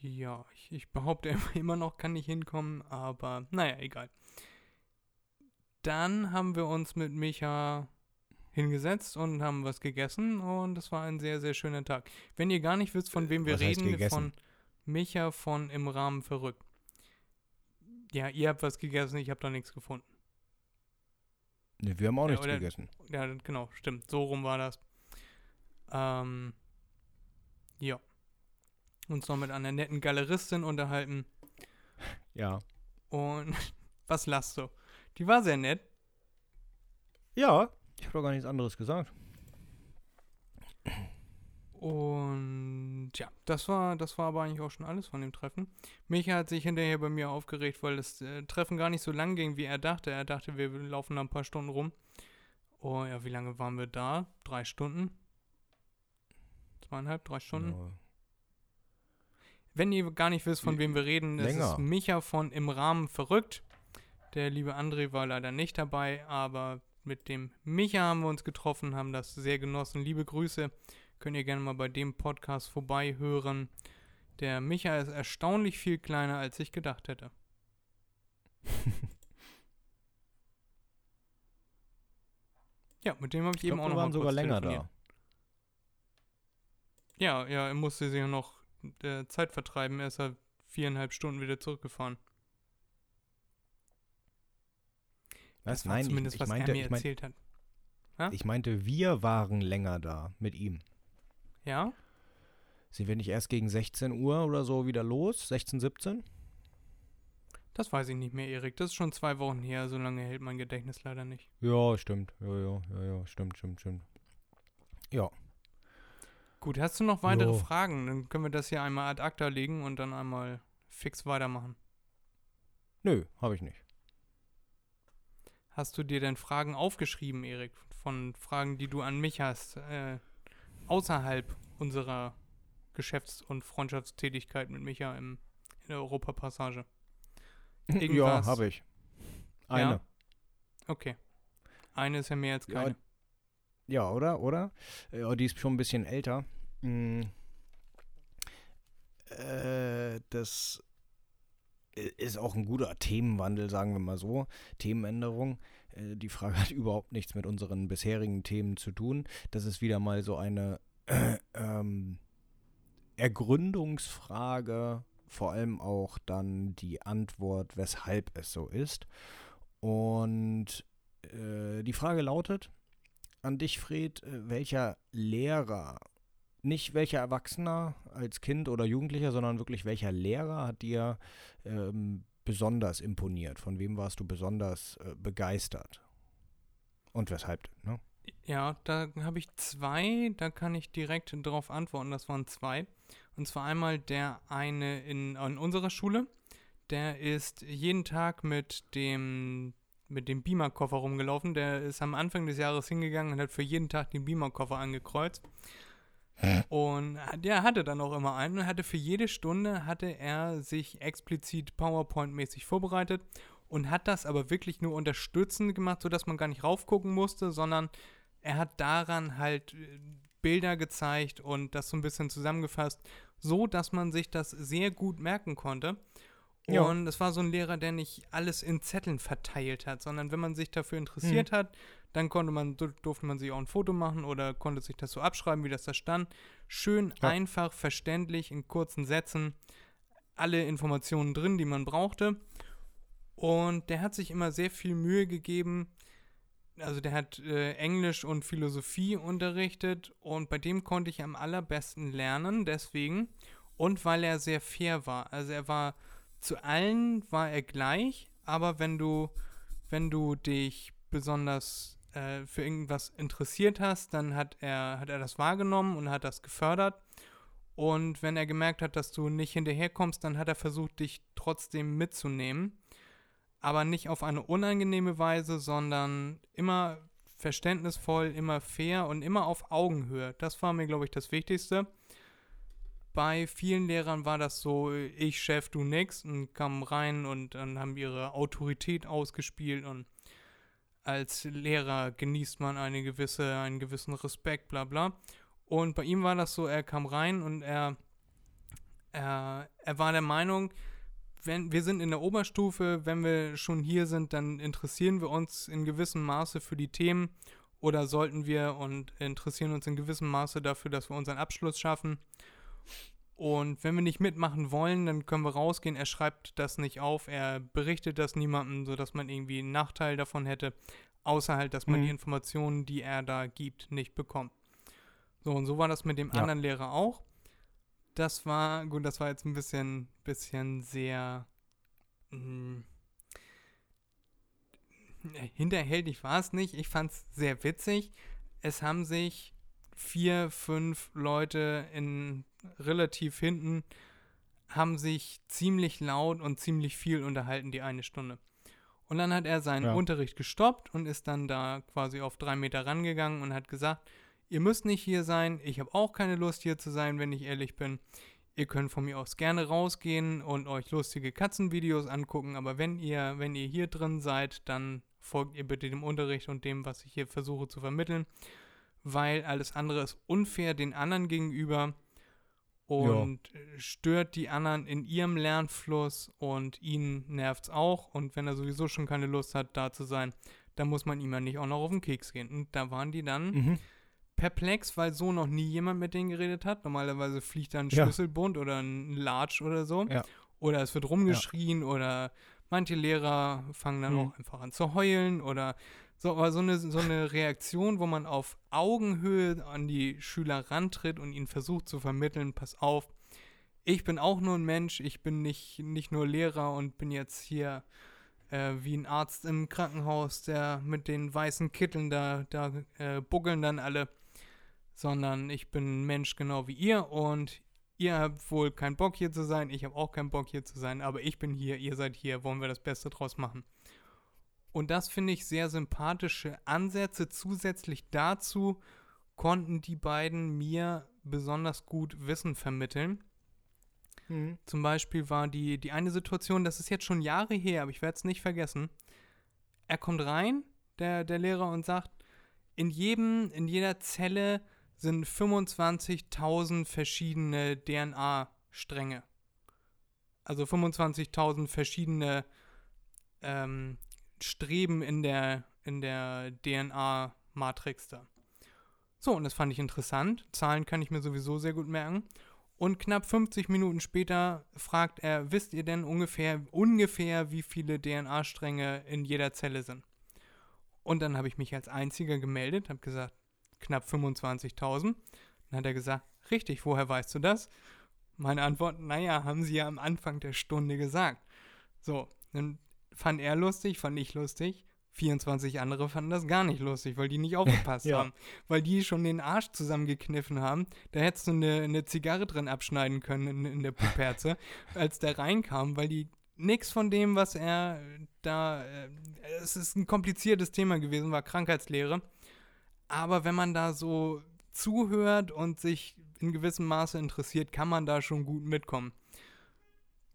Ja, ich, ich behaupte immer noch, kann nicht hinkommen, aber naja, egal. Dann haben wir uns mit Micha hingesetzt und haben was gegessen und es war ein sehr, sehr schöner Tag. Wenn ihr gar nicht wisst, von wem wir was reden, von Micha von Im Rahmen verrückt. Ja, ihr habt was gegessen, ich habe da nichts gefunden. Nee, wir haben auch nichts oder, gegessen. Ja, genau, stimmt. So rum war das. Ähm, ja. Uns noch mit einer netten Galeristin unterhalten. Ja. Und was lasst du? Die war sehr nett. Ja, ich habe doch gar nichts anderes gesagt. Und ja, das war, das war aber eigentlich auch schon alles von dem Treffen. Micha hat sich hinterher bei mir aufgeregt, weil das äh, Treffen gar nicht so lang ging, wie er dachte. Er dachte, wir laufen da ein paar Stunden rum. Oh ja, wie lange waren wir da? Drei Stunden? Zweieinhalb, drei Stunden? Ja. Wenn ihr gar nicht wisst, von wem wir reden, Länger. es ist Micha von Im Rahmen verrückt. Der liebe André war leider nicht dabei, aber mit dem Micha haben wir uns getroffen, haben das sehr genossen. Liebe Grüße. Könnt ihr gerne mal bei dem Podcast vorbei hören. Der Micha ist erstaunlich viel kleiner, als ich gedacht hätte. ja, mit dem habe ich, ich, eben glaub, auch noch waren mal sogar länger da. Ja, ja, er musste sich ja noch äh, Zeit vertreiben. Er ist ja viereinhalb Stunden wieder zurückgefahren. Was? Das Nein, zumindest, ich, ich was meinte, er mir ich mein, erzählt hat. Ha? Ich meinte, wir waren länger da mit ihm. Ja? Sind wir nicht erst gegen 16 Uhr oder so wieder los? 16, 17? Das weiß ich nicht mehr, Erik. Das ist schon zwei Wochen her. So lange hält mein Gedächtnis leider nicht. Ja, stimmt. Ja, ja, ja, ja. Stimmt, stimmt, stimmt. Ja. Gut, hast du noch weitere jo. Fragen? Dann können wir das hier einmal ad acta legen und dann einmal fix weitermachen. Nö, habe ich nicht. Hast du dir denn Fragen aufgeschrieben, Erik? Von Fragen, die du an mich hast? Äh, außerhalb unserer Geschäfts- und Freundschaftstätigkeit mit Micha im, in der Europapassage? Ja, habe ich. Eine. Ja? Okay. Eine ist ja mehr als keine. Ja, ja oder? Oder? Ja, die ist schon ein bisschen älter. Hm. Äh, das ist auch ein guter Themenwandel, sagen wir mal so. Themenänderung. Äh, die Frage hat überhaupt nichts mit unseren bisherigen Themen zu tun. Das ist wieder mal so eine äh, ähm, Ergründungsfrage, vor allem auch dann die Antwort, weshalb es so ist. Und äh, die Frage lautet an dich, Fred, äh, welcher Lehrer, nicht welcher Erwachsener als Kind oder Jugendlicher, sondern wirklich welcher Lehrer hat dir ähm, besonders imponiert? Von wem warst du besonders äh, begeistert? Und weshalb? Ne? Ja, da habe ich zwei, da kann ich direkt darauf antworten. Das waren zwei. Und zwar einmal der eine in, in unserer Schule. Der ist jeden Tag mit dem mit dem Beamer-Koffer rumgelaufen. Der ist am Anfang des Jahres hingegangen und hat für jeden Tag den Beamer-Koffer angekreuzt. Und der hatte dann auch immer einen und hatte für jede Stunde hatte er sich explizit PowerPoint-mäßig vorbereitet und hat das aber wirklich nur unterstützend gemacht, sodass man gar nicht raufgucken musste, sondern er hat daran halt äh, Bilder gezeigt und das so ein bisschen zusammengefasst, so dass man sich das sehr gut merken konnte. Ja. Und es war so ein Lehrer, der nicht alles in Zetteln verteilt hat, sondern wenn man sich dafür interessiert mhm. hat, dann konnte man, durfte man sich auch ein Foto machen oder konnte sich das so abschreiben, wie das da stand. Schön, ja. einfach, verständlich, in kurzen Sätzen. Alle Informationen drin, die man brauchte. Und der hat sich immer sehr viel Mühe gegeben. Also der hat äh, Englisch und Philosophie unterrichtet und bei dem konnte ich am allerbesten lernen, deswegen. Und weil er sehr fair war. Also er war zu allen war er gleich, aber wenn du, wenn du dich besonders äh, für irgendwas interessiert hast, dann hat er, hat er das wahrgenommen und hat das gefördert. Und wenn er gemerkt hat, dass du nicht hinterherkommst, dann hat er versucht, dich trotzdem mitzunehmen. Aber nicht auf eine unangenehme Weise, sondern immer verständnisvoll, immer fair und immer auf Augenhöhe. Das war mir, glaube ich, das Wichtigste. Bei vielen Lehrern war das so, ich Chef, du nix, und kamen rein und dann haben ihre Autorität ausgespielt und als Lehrer genießt man eine gewisse, einen gewissen Respekt, bla bla. Und bei ihm war das so, er kam rein und er, er, er war der Meinung, wenn wir sind in der Oberstufe, wenn wir schon hier sind, dann interessieren wir uns in gewissem Maße für die Themen oder sollten wir und interessieren uns in gewissem Maße dafür, dass wir unseren Abschluss schaffen. Und wenn wir nicht mitmachen wollen, dann können wir rausgehen. Er schreibt das nicht auf, er berichtet das niemandem, sodass man irgendwie einen Nachteil davon hätte. Außer halt, dass man mhm. die Informationen, die er da gibt, nicht bekommt. So, und so war das mit dem ja. anderen Lehrer auch. Das war, gut, das war jetzt ein bisschen, bisschen sehr mh, hm, hinterhältig war es nicht. Ich fand es sehr witzig. Es haben sich vier, fünf Leute in relativ hinten haben sich ziemlich laut und ziemlich viel unterhalten die eine Stunde. Und dann hat er seinen ja. Unterricht gestoppt und ist dann da quasi auf drei Meter rangegangen und hat gesagt, ihr müsst nicht hier sein, ich habe auch keine Lust hier zu sein, wenn ich ehrlich bin. Ihr könnt von mir aus gerne rausgehen und euch lustige Katzenvideos angucken, aber wenn ihr, wenn ihr hier drin seid, dann folgt ihr bitte dem Unterricht und dem, was ich hier versuche zu vermitteln, weil alles andere ist unfair den anderen gegenüber und ja. stört die anderen in ihrem Lernfluss und ihn nervt es auch. Und wenn er sowieso schon keine Lust hat, da zu sein, dann muss man ihm ja nicht auch noch auf den Keks gehen. Und da waren die dann mhm. perplex, weil so noch nie jemand mit denen geredet hat. Normalerweise fliegt da ein Schlüsselbund ja. oder ein Large oder so. Ja. Oder es wird rumgeschrien oder manche Lehrer fangen dann mhm. auch einfach an zu heulen oder so, aber so eine, so eine Reaktion, wo man auf Augenhöhe an die Schüler rantritt und ihnen versucht zu vermitteln, pass auf, ich bin auch nur ein Mensch, ich bin nicht, nicht nur Lehrer und bin jetzt hier äh, wie ein Arzt im Krankenhaus, der mit den weißen Kitteln da, da äh, buckeln dann alle, sondern ich bin ein Mensch genau wie ihr und ihr habt wohl keinen Bock hier zu sein, ich habe auch keinen Bock hier zu sein, aber ich bin hier, ihr seid hier, wollen wir das Beste draus machen. Und das finde ich sehr sympathische Ansätze. Zusätzlich dazu konnten die beiden mir besonders gut Wissen vermitteln. Mhm. Zum Beispiel war die, die eine Situation, das ist jetzt schon Jahre her, aber ich werde es nicht vergessen. Er kommt rein, der, der Lehrer, und sagt, in jedem, in jeder Zelle sind 25.000 verschiedene DNA-Stränge. Also 25.000 verschiedene ähm, Streben in der, in der DNA-Matrix da. So, und das fand ich interessant. Zahlen kann ich mir sowieso sehr gut merken. Und knapp 50 Minuten später fragt er, wisst ihr denn ungefähr, ungefähr wie viele DNA-Stränge in jeder Zelle sind? Und dann habe ich mich als einziger gemeldet, habe gesagt, knapp 25.000. Dann hat er gesagt, richtig, woher weißt du das? Meine Antwort, naja, haben sie ja am Anfang der Stunde gesagt. So, dann fand er lustig, fand ich lustig. 24 andere fanden das gar nicht lustig, weil die nicht aufgepasst ja. haben. Weil die schon den Arsch zusammengekniffen haben. Da hättest du eine, eine Zigarre drin abschneiden können in, in der Puperze, als der reinkam, weil die nichts von dem, was er da. Äh, es ist ein kompliziertes Thema gewesen, war Krankheitslehre. Aber wenn man da so zuhört und sich in gewissem Maße interessiert, kann man da schon gut mitkommen.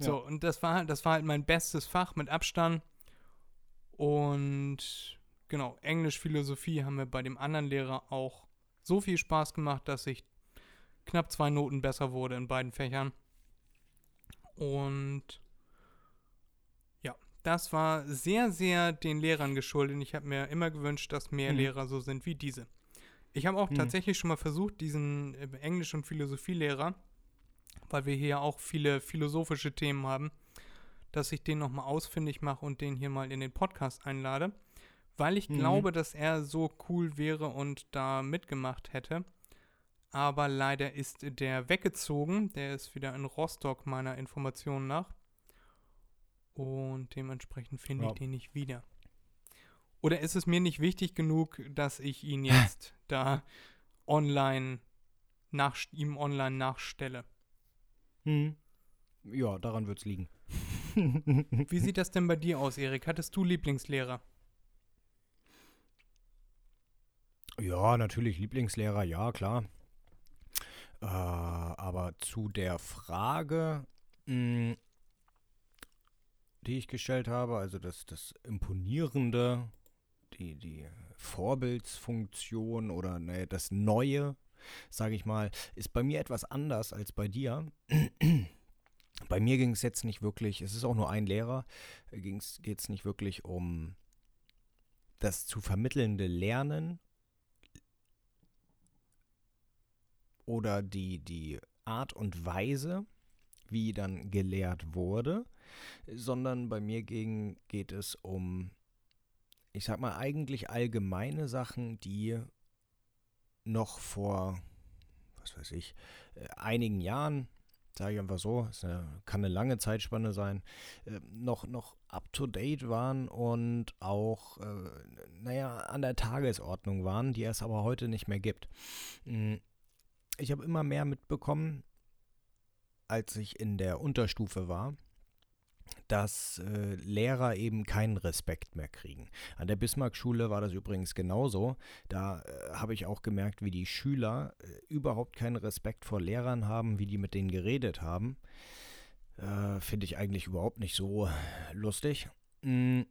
So, und das war halt, das war halt mein bestes Fach mit Abstand. Und genau, Englisch, Philosophie haben wir bei dem anderen Lehrer auch so viel Spaß gemacht, dass ich knapp zwei Noten besser wurde in beiden Fächern. Und ja, das war sehr, sehr den Lehrern geschuldet. Ich habe mir immer gewünscht, dass mehr mhm. Lehrer so sind wie diese. Ich habe auch mhm. tatsächlich schon mal versucht, diesen äh, Englisch- und Philosophielehrer weil wir hier auch viele philosophische Themen haben, dass ich den nochmal ausfindig mache und den hier mal in den Podcast einlade, weil ich mhm. glaube, dass er so cool wäre und da mitgemacht hätte. Aber leider ist der weggezogen. Der ist wieder in Rostock, meiner Information nach. Und dementsprechend finde ja. ich den nicht wieder. Oder ist es mir nicht wichtig genug, dass ich ihn jetzt da online nach, ihm online nachstelle? Hm. Ja, daran wird es liegen. Wie sieht das denn bei dir aus, Erik? Hattest du Lieblingslehrer? Ja, natürlich Lieblingslehrer, ja, klar. Äh, aber zu der Frage, mh, hm, die ich gestellt habe, also das, das Imponierende, die, die Vorbildsfunktion oder ne, das Neue sage ich mal, ist bei mir etwas anders als bei dir. bei mir ging es jetzt nicht wirklich, es ist auch nur ein Lehrer, geht es nicht wirklich um das zu vermittelnde Lernen oder die, die Art und Weise, wie dann gelehrt wurde, sondern bei mir ging, geht es um ich sag mal, eigentlich allgemeine Sachen, die noch vor, was weiß ich, äh, einigen Jahren, sage ich einfach so, es kann eine lange Zeitspanne sein, äh, noch, noch up-to-date waren und auch, äh, naja, an der Tagesordnung waren, die es aber heute nicht mehr gibt. Hm, ich habe immer mehr mitbekommen, als ich in der Unterstufe war, dass äh, Lehrer eben keinen Respekt mehr kriegen. An der Bismarck-Schule war das übrigens genauso. Da äh, habe ich auch gemerkt, wie die Schüler äh, überhaupt keinen Respekt vor Lehrern haben, wie die mit denen geredet haben. Äh, finde ich eigentlich überhaupt nicht so lustig. Mm.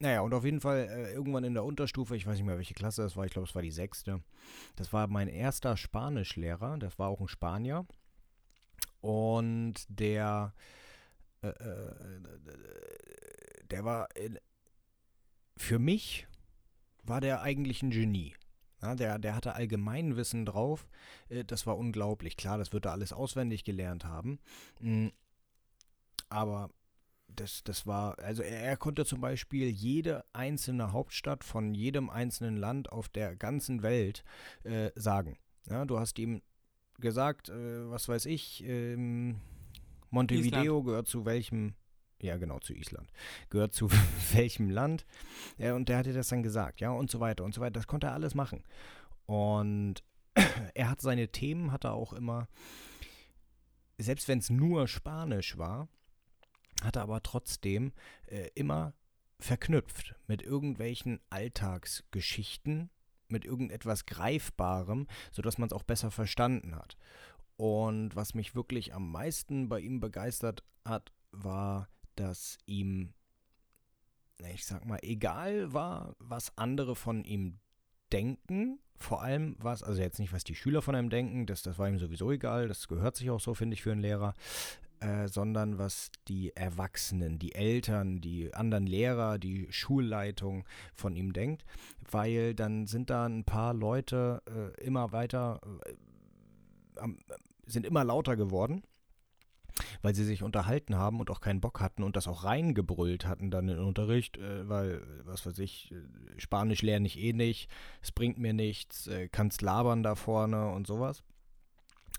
Naja, und auf jeden Fall äh, irgendwann in der Unterstufe, ich weiß nicht mehr, welche Klasse das war, ich glaube, es war die sechste. Das war mein erster Spanischlehrer, das war auch ein Spanier. Und der äh, äh, der war für mich war der eigentlich ein Genie. Ja, der, der hatte Allgemeinwissen drauf. Äh, das war unglaublich. Klar, das wird er alles auswendig gelernt haben. Mm, aber das, das war, also er, er, konnte zum Beispiel jede einzelne Hauptstadt von jedem einzelnen Land auf der ganzen Welt äh, sagen. Ja, du hast ihm gesagt, äh, was weiß ich, ähm, Montevideo Island. gehört zu welchem, ja genau, zu Island, gehört zu welchem Land. Ja, und der hatte das dann gesagt, ja, und so weiter und so weiter. Das konnte er alles machen. Und er hat seine Themen, hat er auch immer, selbst wenn es nur Spanisch war, hat er aber trotzdem äh, immer verknüpft mit irgendwelchen Alltagsgeschichten, mit irgendetwas Greifbarem, sodass man es auch besser verstanden hat. Und was mich wirklich am meisten bei ihm begeistert hat, war, dass ihm, ich sag mal, egal war, was andere von ihm denken, vor allem was, also jetzt nicht, was die Schüler von einem denken, das, das war ihm sowieso egal, das gehört sich auch so, finde ich, für einen Lehrer, äh, sondern was die Erwachsenen, die Eltern, die anderen Lehrer, die Schulleitung von ihm denkt, weil dann sind da ein paar Leute äh, immer weiter äh, sind immer lauter geworden, weil sie sich unterhalten haben und auch keinen Bock hatten und das auch reingebrüllt hatten dann in den Unterricht, äh, weil, was weiß ich, äh, Spanisch lerne ich eh nicht, es bringt mir nichts, äh, kannst labern da vorne und sowas.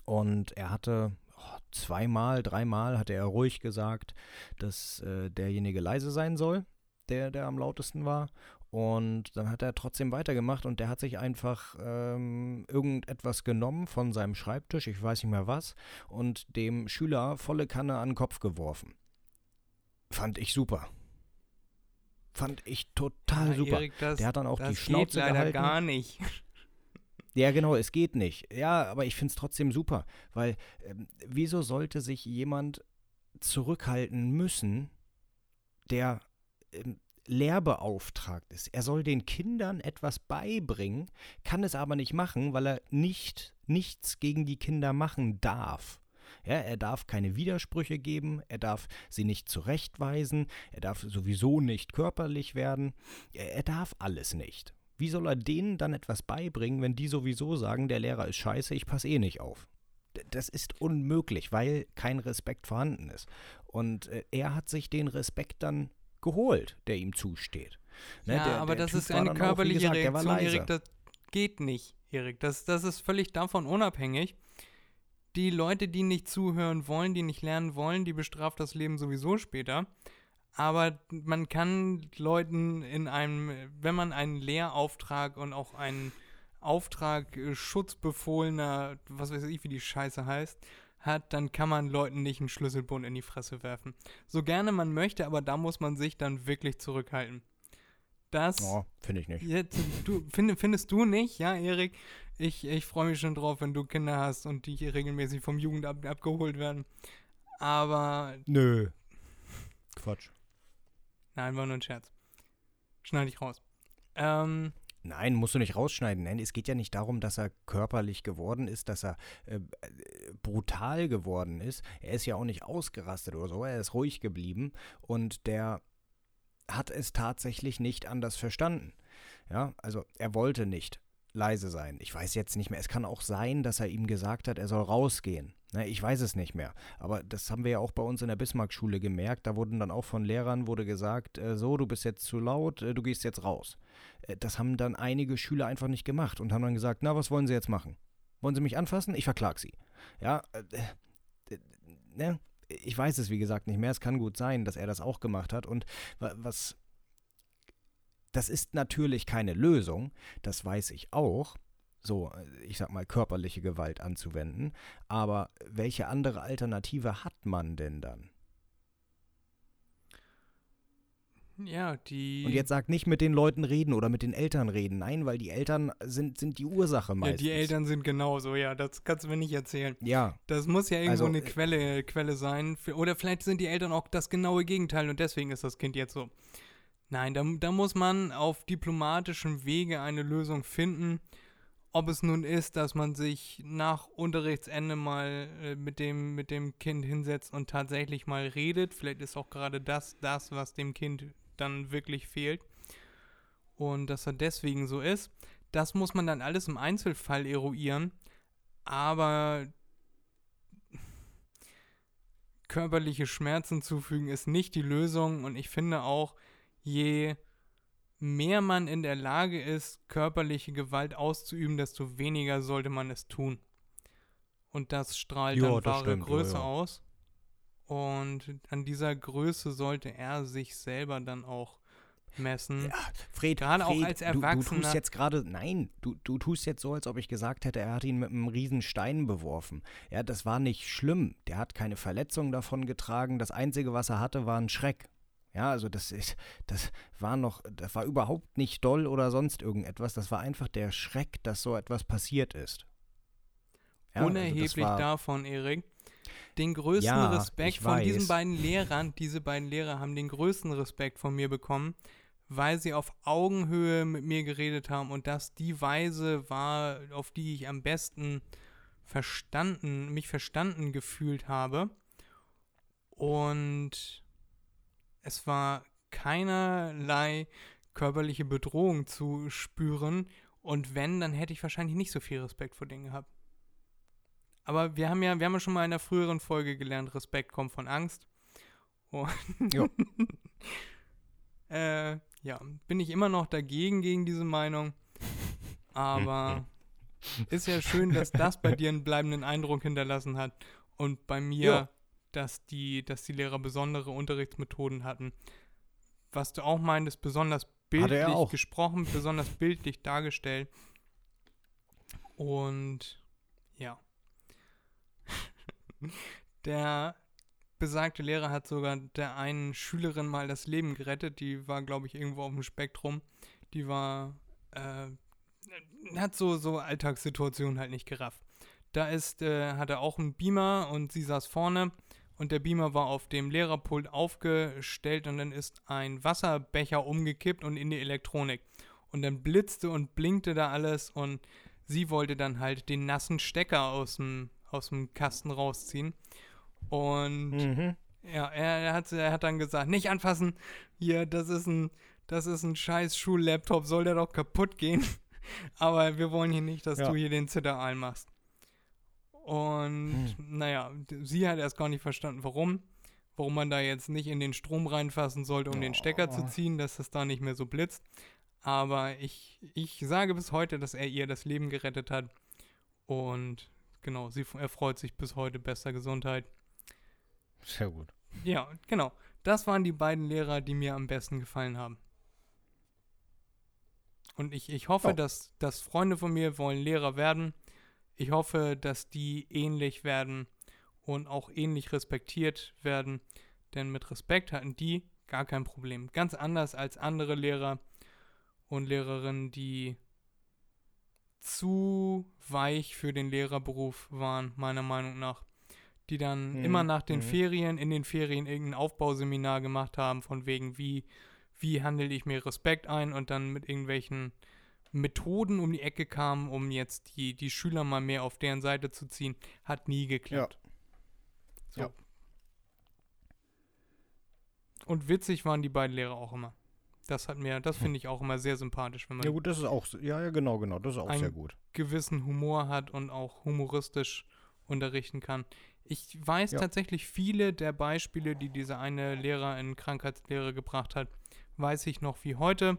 Und er hatte oh, zweimal, dreimal hatte er ruhig gesagt, dass derjenige leise sein soll, der, der am lautesten war. Und dann hat er trotzdem weitergemacht und der hat sich einfach ähm, irgendetwas genommen von seinem Schreibtisch, ich weiß nicht mehr was, und dem Schüler volle Kanne an den Kopf geworfen. Fand ich super. Fand ich total ja, super. Erik, das, der hat dann auch die Schnauze geht leider gehalten. gar nicht. Ja, genau, es geht nicht. Ja, aber ich finde es trotzdem super, weil ähm, wieso sollte sich jemand zurückhalten müssen, der ähm, lehrbeauftragt ist. Er soll den Kindern etwas beibringen, kann es aber nicht machen, weil er nicht nichts gegen die Kinder machen darf. Ja, er darf keine Widersprüche geben, er darf sie nicht zurechtweisen, er darf sowieso nicht körperlich werden, er, er darf alles nicht. Wie soll er denen dann etwas beibringen, wenn die sowieso sagen, der Lehrer ist scheiße, ich passe eh nicht auf? das ist unmöglich, weil kein Respekt vorhanden ist. Und äh, er hat sich den Respekt dann geholt, der ihm zusteht. Ne, ja, der, aber der das typ ist eine körperliche gesagt, Reaktion, Erik, das geht nicht, Erik. Das, das ist völlig davon unabhängig. Die Leute, die nicht zuhören wollen, die nicht lernen wollen, die bestraft das Leben sowieso später. Aber man kann Leuten in einem, wenn man einen Lehrauftrag und auch einen Auftrag äh, schutzbefohlener, was weiß ich, wie die Scheiße heißt, hat, dann kann man Leuten nicht einen Schlüsselbund in die Fresse werfen. So gerne man möchte, aber da muss man sich dann wirklich zurückhalten. Das. Oh, finde ich nicht. Jetzt, du, find, findest du nicht, ja, Erik? Ich, ich freue mich schon drauf, wenn du Kinder hast und die hier regelmäßig vom Jugendamt abgeholt werden. Aber. Nö. Quatsch. Nein, war nur ein Scherz. Schneide ich raus. Ähm, Nein, musst du nicht rausschneiden. Nein, es geht ja nicht darum, dass er körperlich geworden ist, dass er äh, brutal geworden ist. Er ist ja auch nicht ausgerastet oder so. Er ist ruhig geblieben und der hat es tatsächlich nicht anders verstanden. Ja, also er wollte nicht leise sein. Ich weiß jetzt nicht mehr. Es kann auch sein, dass er ihm gesagt hat, er soll rausgehen. Ne, ich weiß es nicht mehr. Aber das haben wir ja auch bei uns in der Bismarck-Schule gemerkt. Da wurden dann auch von Lehrern wurde gesagt, äh, so, du bist jetzt zu laut, äh, du gehst jetzt raus. Äh, das haben dann einige Schüler einfach nicht gemacht und haben dann gesagt, na, was wollen sie jetzt machen? Wollen sie mich anfassen? Ich verklag sie. Ja, ne? Ich weiß es, wie gesagt, nicht mehr. Es kann gut sein, dass er das auch gemacht hat. Und was das ist natürlich keine Lösung, das weiß ich auch, so, ich sag mal, körperliche Gewalt anzuwenden. Aber welche andere Alternative hat man denn dann? Ja, die. Und jetzt sag nicht mit den Leuten reden oder mit den Eltern reden. Nein, weil die Eltern sind, sind die Ursache meistens. Ja, die Eltern sind genauso, ja. Das kannst du mir nicht erzählen. Ja. Das muss ja irgendwo also, eine äh, Quelle, Quelle sein. Für, oder vielleicht sind die Eltern auch das genaue Gegenteil und deswegen ist das Kind jetzt so. Nein, da, da muss man auf diplomatischem Wege eine Lösung finden. Ob es nun ist, dass man sich nach Unterrichtsende mal äh, mit, dem, mit dem Kind hinsetzt und tatsächlich mal redet. Vielleicht ist auch gerade das das, was dem Kind dann wirklich fehlt. Und dass er deswegen so ist. Das muss man dann alles im Einzelfall eruieren. Aber körperliche Schmerzen zufügen ist nicht die Lösung. Und ich finde auch, je mehr man in der Lage ist, körperliche Gewalt auszuüben, desto weniger sollte man es tun. Und das strahlt jo, dann wahre stimmt, Größe jo, jo. aus. Und an dieser Größe sollte er sich selber dann auch messen. Ja, Fred, gerade Fred, auch als Erwachsener. Du, du tust jetzt gerade, nein, du, du tust jetzt so, als ob ich gesagt hätte, er hat ihn mit einem riesen Stein beworfen. Ja, das war nicht schlimm. Der hat keine Verletzung davon getragen. Das Einzige, was er hatte, war ein Schreck. Ja, also das ist, das war noch, das war überhaupt nicht doll oder sonst irgendetwas. Das war einfach der Schreck, dass so etwas passiert ist. Ja, also Unerheblich also davon, Erik. Den größten ja, Respekt von weiß. diesen beiden Lehrern, diese beiden Lehrer haben den größten Respekt von mir bekommen, weil sie auf Augenhöhe mit mir geredet haben und das die Weise war, auf die ich am besten verstanden, mich verstanden gefühlt habe. Und es war keinerlei körperliche Bedrohung zu spüren. Und wenn, dann hätte ich wahrscheinlich nicht so viel Respekt vor denen gehabt. Aber wir haben ja, wir haben ja schon mal in einer früheren Folge gelernt, Respekt kommt von Angst. Und äh, ja, bin ich immer noch dagegen, gegen diese Meinung. Aber ist ja schön, dass das bei dir einen bleibenden Eindruck hinterlassen hat. Und bei mir ja dass die, dass die Lehrer besondere Unterrichtsmethoden hatten. Was du auch meintest, besonders bildlich gesprochen, besonders bildlich dargestellt. Und ja. der besagte Lehrer hat sogar der einen Schülerin mal das Leben gerettet. Die war, glaube ich, irgendwo auf dem Spektrum. Die war, äh, hat so, so Alltagssituationen halt nicht gerafft. Da ist, äh, hat er auch einen Beamer und sie saß vorne und der Beamer war auf dem Lehrerpult aufgestellt und dann ist ein Wasserbecher umgekippt und in die Elektronik. Und dann blitzte und blinkte da alles und sie wollte dann halt den nassen Stecker aus dem, aus dem Kasten rausziehen. Und mhm. ja, er, er, hat, er hat dann gesagt, nicht anfassen, hier, das ist ein, das ist ein scheiß Schullaptop, soll der doch kaputt gehen. Aber wir wollen hier nicht, dass ja. du hier den Zitteraal machst. Und hm. naja, sie hat erst gar nicht verstanden, warum. Warum man da jetzt nicht in den Strom reinfassen sollte, um oh. den Stecker zu ziehen, dass es da nicht mehr so blitzt. Aber ich, ich sage bis heute, dass er ihr das Leben gerettet hat. Und genau, sie erfreut sich bis heute bester Gesundheit. Sehr gut. Ja, genau. Das waren die beiden Lehrer, die mir am besten gefallen haben. Und ich, ich hoffe, oh. dass, dass Freunde von mir wollen Lehrer werden ich hoffe, dass die ähnlich werden und auch ähnlich respektiert werden, denn mit Respekt hatten die gar kein Problem. Ganz anders als andere Lehrer und Lehrerinnen, die zu weich für den Lehrerberuf waren, meiner Meinung nach. Die dann mhm. immer nach den mhm. Ferien, in den Ferien irgendein Aufbauseminar gemacht haben, von wegen, wie, wie handle ich mir Respekt ein und dann mit irgendwelchen Methoden um die Ecke kamen, um jetzt die, die Schüler mal mehr auf deren Seite zu ziehen, hat nie geklappt. Ja. So. ja. Und witzig waren die beiden Lehrer auch immer. Das hat mir, das finde ich auch immer sehr sympathisch, wenn man Ja gut, das ist auch, ja, ja genau, genau, das ist auch sehr gut. gewissen Humor hat und auch humoristisch unterrichten kann. Ich weiß Ja. tatsächlich viele der Beispiele, die dieser eine Lehrer in Krankheitslehre gebracht hat, weiß ich noch wie heute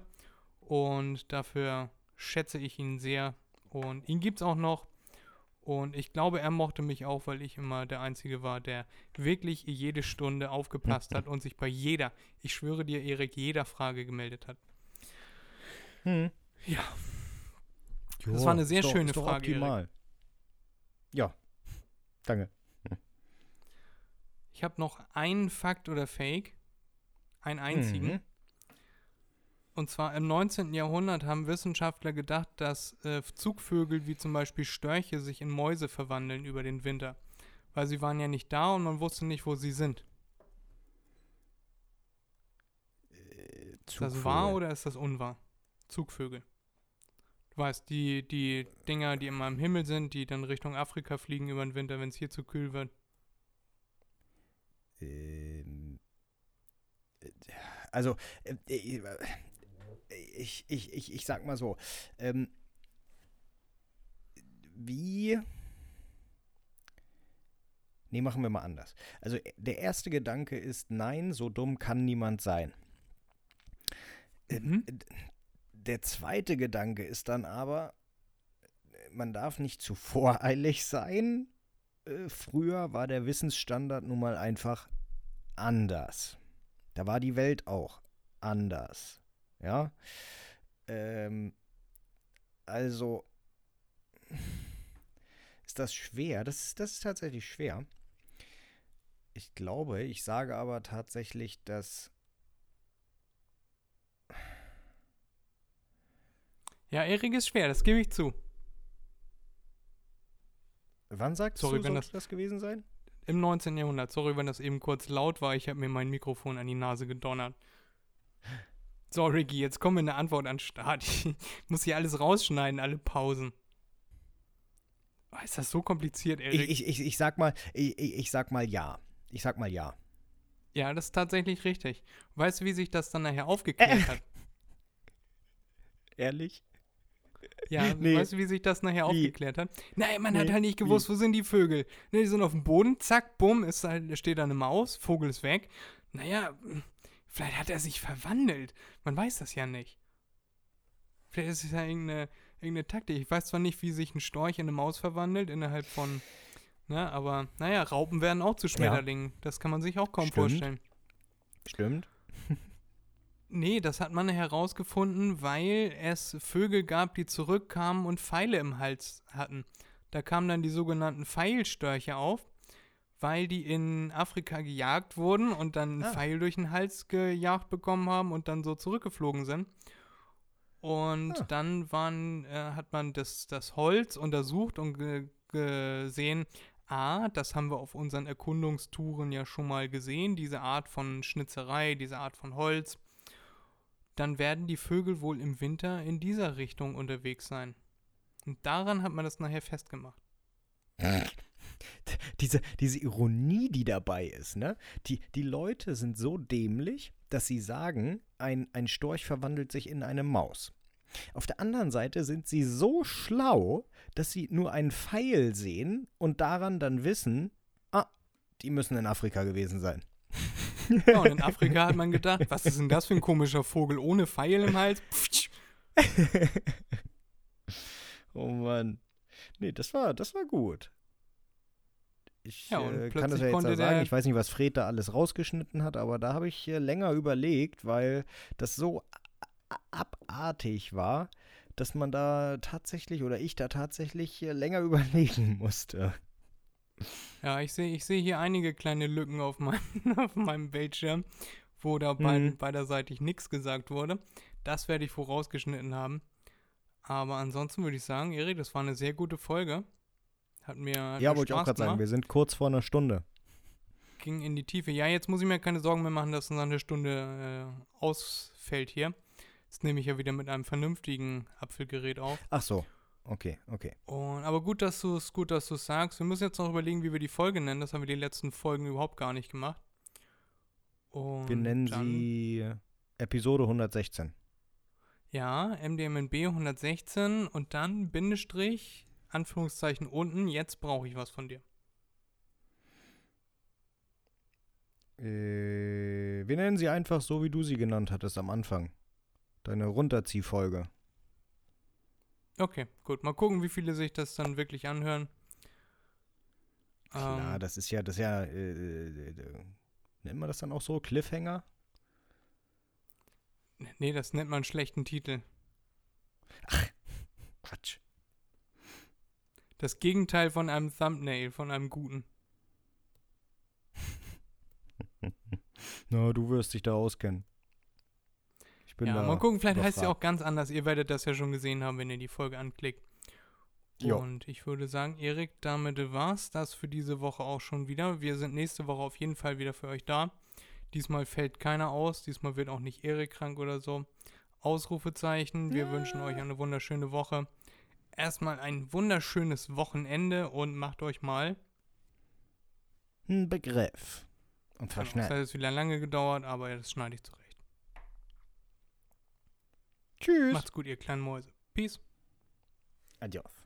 und dafür schätze ich ihn sehr und ihn gibt es auch noch und ich glaube, er mochte mich auch, weil ich immer der Einzige war, der wirklich jede Stunde aufgepasst hat und sich bei jeder, ich schwöre dir, Erik, jeder Frage gemeldet hat. Hm. Ja. Ja, Das war eine sehr doch- schöne doch Frage, Erik. Optimal. Ja, danke. Ich habe noch einen Fakt oder Fake, einen einzigen. Mhm. Und zwar im 19. Jahrhundert haben Wissenschaftler gedacht, dass äh, Zugvögel wie zum Beispiel Störche sich in Mäuse verwandeln über den Winter. Weil sie waren ja nicht da und man wusste nicht, wo sie sind. Ist das wahr oder ist das unwahr? Zugvögel. Du weißt, die, die Dinger, die immer im Himmel sind, die dann Richtung Afrika fliegen über den Winter, wenn es hier zu kühl wird. Ähm, äh, also, äh, äh, ich, ich, ich, ich sag mal so, ähm, wie. Nee, machen wir mal anders. Also, äh, der erste Gedanke ist, nein, so dumm kann niemand sein. Ähm, Mhm. äh, Der zweite Gedanke ist dann aber, man darf nicht zu voreilig sein. Äh, Früher war der Wissensstandard nun mal einfach anders. Da war die Welt auch anders. Ja. Ähm, also ist das schwer. Das ist, das ist tatsächlich schwer. Ich glaube, ich sage aber tatsächlich, dass. Ja, Erik ist schwer, das gebe ich zu. Wann sagst Sorry, du, wenn das- das gewesen sein? Im 19. Jahrhundert. Sorry, wenn das eben kurz laut war. Ich habe mir mein Mikrofon an die Nase gedonnert. So, Ricky, jetzt kommt mir eine Antwort an den Start. Ich muss hier alles rausschneiden, alle Pausen. Oh, ist das so kompliziert, Ich, Erik? ich, ich, ich sag mal, ich, ich ich sag mal ja. Ich sag mal ja. ja, das ist tatsächlich richtig. Weißt du, wie sich das dann nachher aufgeklärt hat? Ehrlich? Ja, Nee. weißt du, wie sich das nachher Wie? aufgeklärt hat? Nein, man hat Nee, halt nicht gewusst, wo sind die Vögel. Ne, die sind auf dem Boden, zack, bumm, ist halt, steht da eine Maus, Vogel ist weg. Naja, vielleicht hat er sich verwandelt. Man weiß das ja nicht. Vielleicht ist es ja irgendeine, irgendeine Taktik. Ich weiß zwar nicht, wie sich ein Storch in eine Maus verwandelt, innerhalb von, ne, aber naja, Raupen werden auch zu Schmetterlingen. Das kann man sich auch kaum Stimmt. vorstellen. Stimmt. Nee, das hat man herausgefunden, weil es Vögel gab, die zurückkamen und Pfeile im Hals hatten. Da kamen dann die sogenannten Pfeilstörche auf, weil die in Afrika gejagt wurden und dann einen Ah. Pfeil durch den Hals gejagt bekommen haben und dann so zurückgeflogen sind. Und Ah. dann waren, äh, hat man das, das Holz untersucht und ge gesehen, ah, das haben wir auf unseren Erkundungstouren ja schon mal gesehen, diese Art von Schnitzerei, diese Art von Holz dann werden die Vögel wohl im Winter in dieser Richtung unterwegs sein. Und daran hat man das nachher festgemacht. diese, diese Ironie, die dabei ist, ne? Die, die Leute sind so dämlich, dass sie sagen, ein, ein Storch verwandelt sich in eine Maus. Auf der anderen Seite sind sie so schlau, dass sie nur einen Pfeil sehen und daran dann wissen, ah, die müssen in Afrika gewesen sein. Ja, und in Afrika hat man gedacht, was ist denn das für ein komischer Vogel ohne Pfeil im Hals? Oh Mann. Nee, das war, das war gut. Ich Ja, äh, kann das ja jetzt ja sagen. Ich weiß nicht, was Fred da alles rausgeschnitten hat, aber da habe ich äh, länger überlegt, weil das so abartig war, dass man da tatsächlich oder ich da tatsächlich äh, länger überlegen musste. Ja, ich sehe ich seh hier einige kleine Lücken auf meinem, auf meinem Bildschirm, wo da beid, Mhm. beiderseitig nichts gesagt wurde. Das werde ich vorausgeschnitten haben. Aber ansonsten würde ich sagen, Erik, das war eine sehr gute Folge. Hat mir, hat ja, mir wollte ich auch gerade sagen, wir sind kurz vor einer Stunde. ging in die Tiefe. Ja, jetzt muss ich mir keine Sorgen mehr machen, dass uns eine Stunde äh, ausfällt hier. Jetzt nehme ich ja wieder mit einem vernünftigen Apfelgerät auf. Ach so. Okay, okay. Und, aber gut, dass du es gut, dass du sagst. Wir müssen jetzt noch überlegen, wie wir die Folge nennen. Das haben wir die letzten Folgen überhaupt gar nicht gemacht. Und Wir nennen sie Episode 116. Ja, MDMNB 116 und dann Bindestrich, Anführungszeichen unten, jetzt brauche ich was von dir. Äh, wir nennen sie einfach so, wie du sie genannt hattest am Anfang. Deine Runterziehfolge. Okay, gut. Mal gucken, wie viele sich das dann wirklich anhören. Klar, ähm, das ist ja, das ist ja, äh, äh, äh, nennt man das dann auch so? Cliffhanger? Nee, das nennt man einen schlechten Titel. Ach, Quatsch. Das Gegenteil von einem Thumbnail, von einem guten. Na, du wirst dich da auskennen. Ich bin ja, da mal gucken, vielleicht heißt ja auch ganz anders. Ihr werdet das ja schon gesehen haben, wenn ihr die Folge anklickt. Jo. Und ich würde sagen, Erik, damit war es das für diese Woche auch schon wieder. Wir sind nächste Woche auf jeden Fall wieder für euch da. Diesmal fällt keiner aus. Diesmal wird auch nicht Erik krank oder so. Ausrufezeichen. Wir ja. wünschen euch eine wunderschöne Woche. Erstmal ein wunderschönes Wochenende und macht euch mal einen Begriff. Und zwar schnell. Das hat jetzt wieder lange gedauert, aber das schneide ich zurecht. Tschüss. Macht's gut, ihr kleinen Mäuse. Peace. Adios.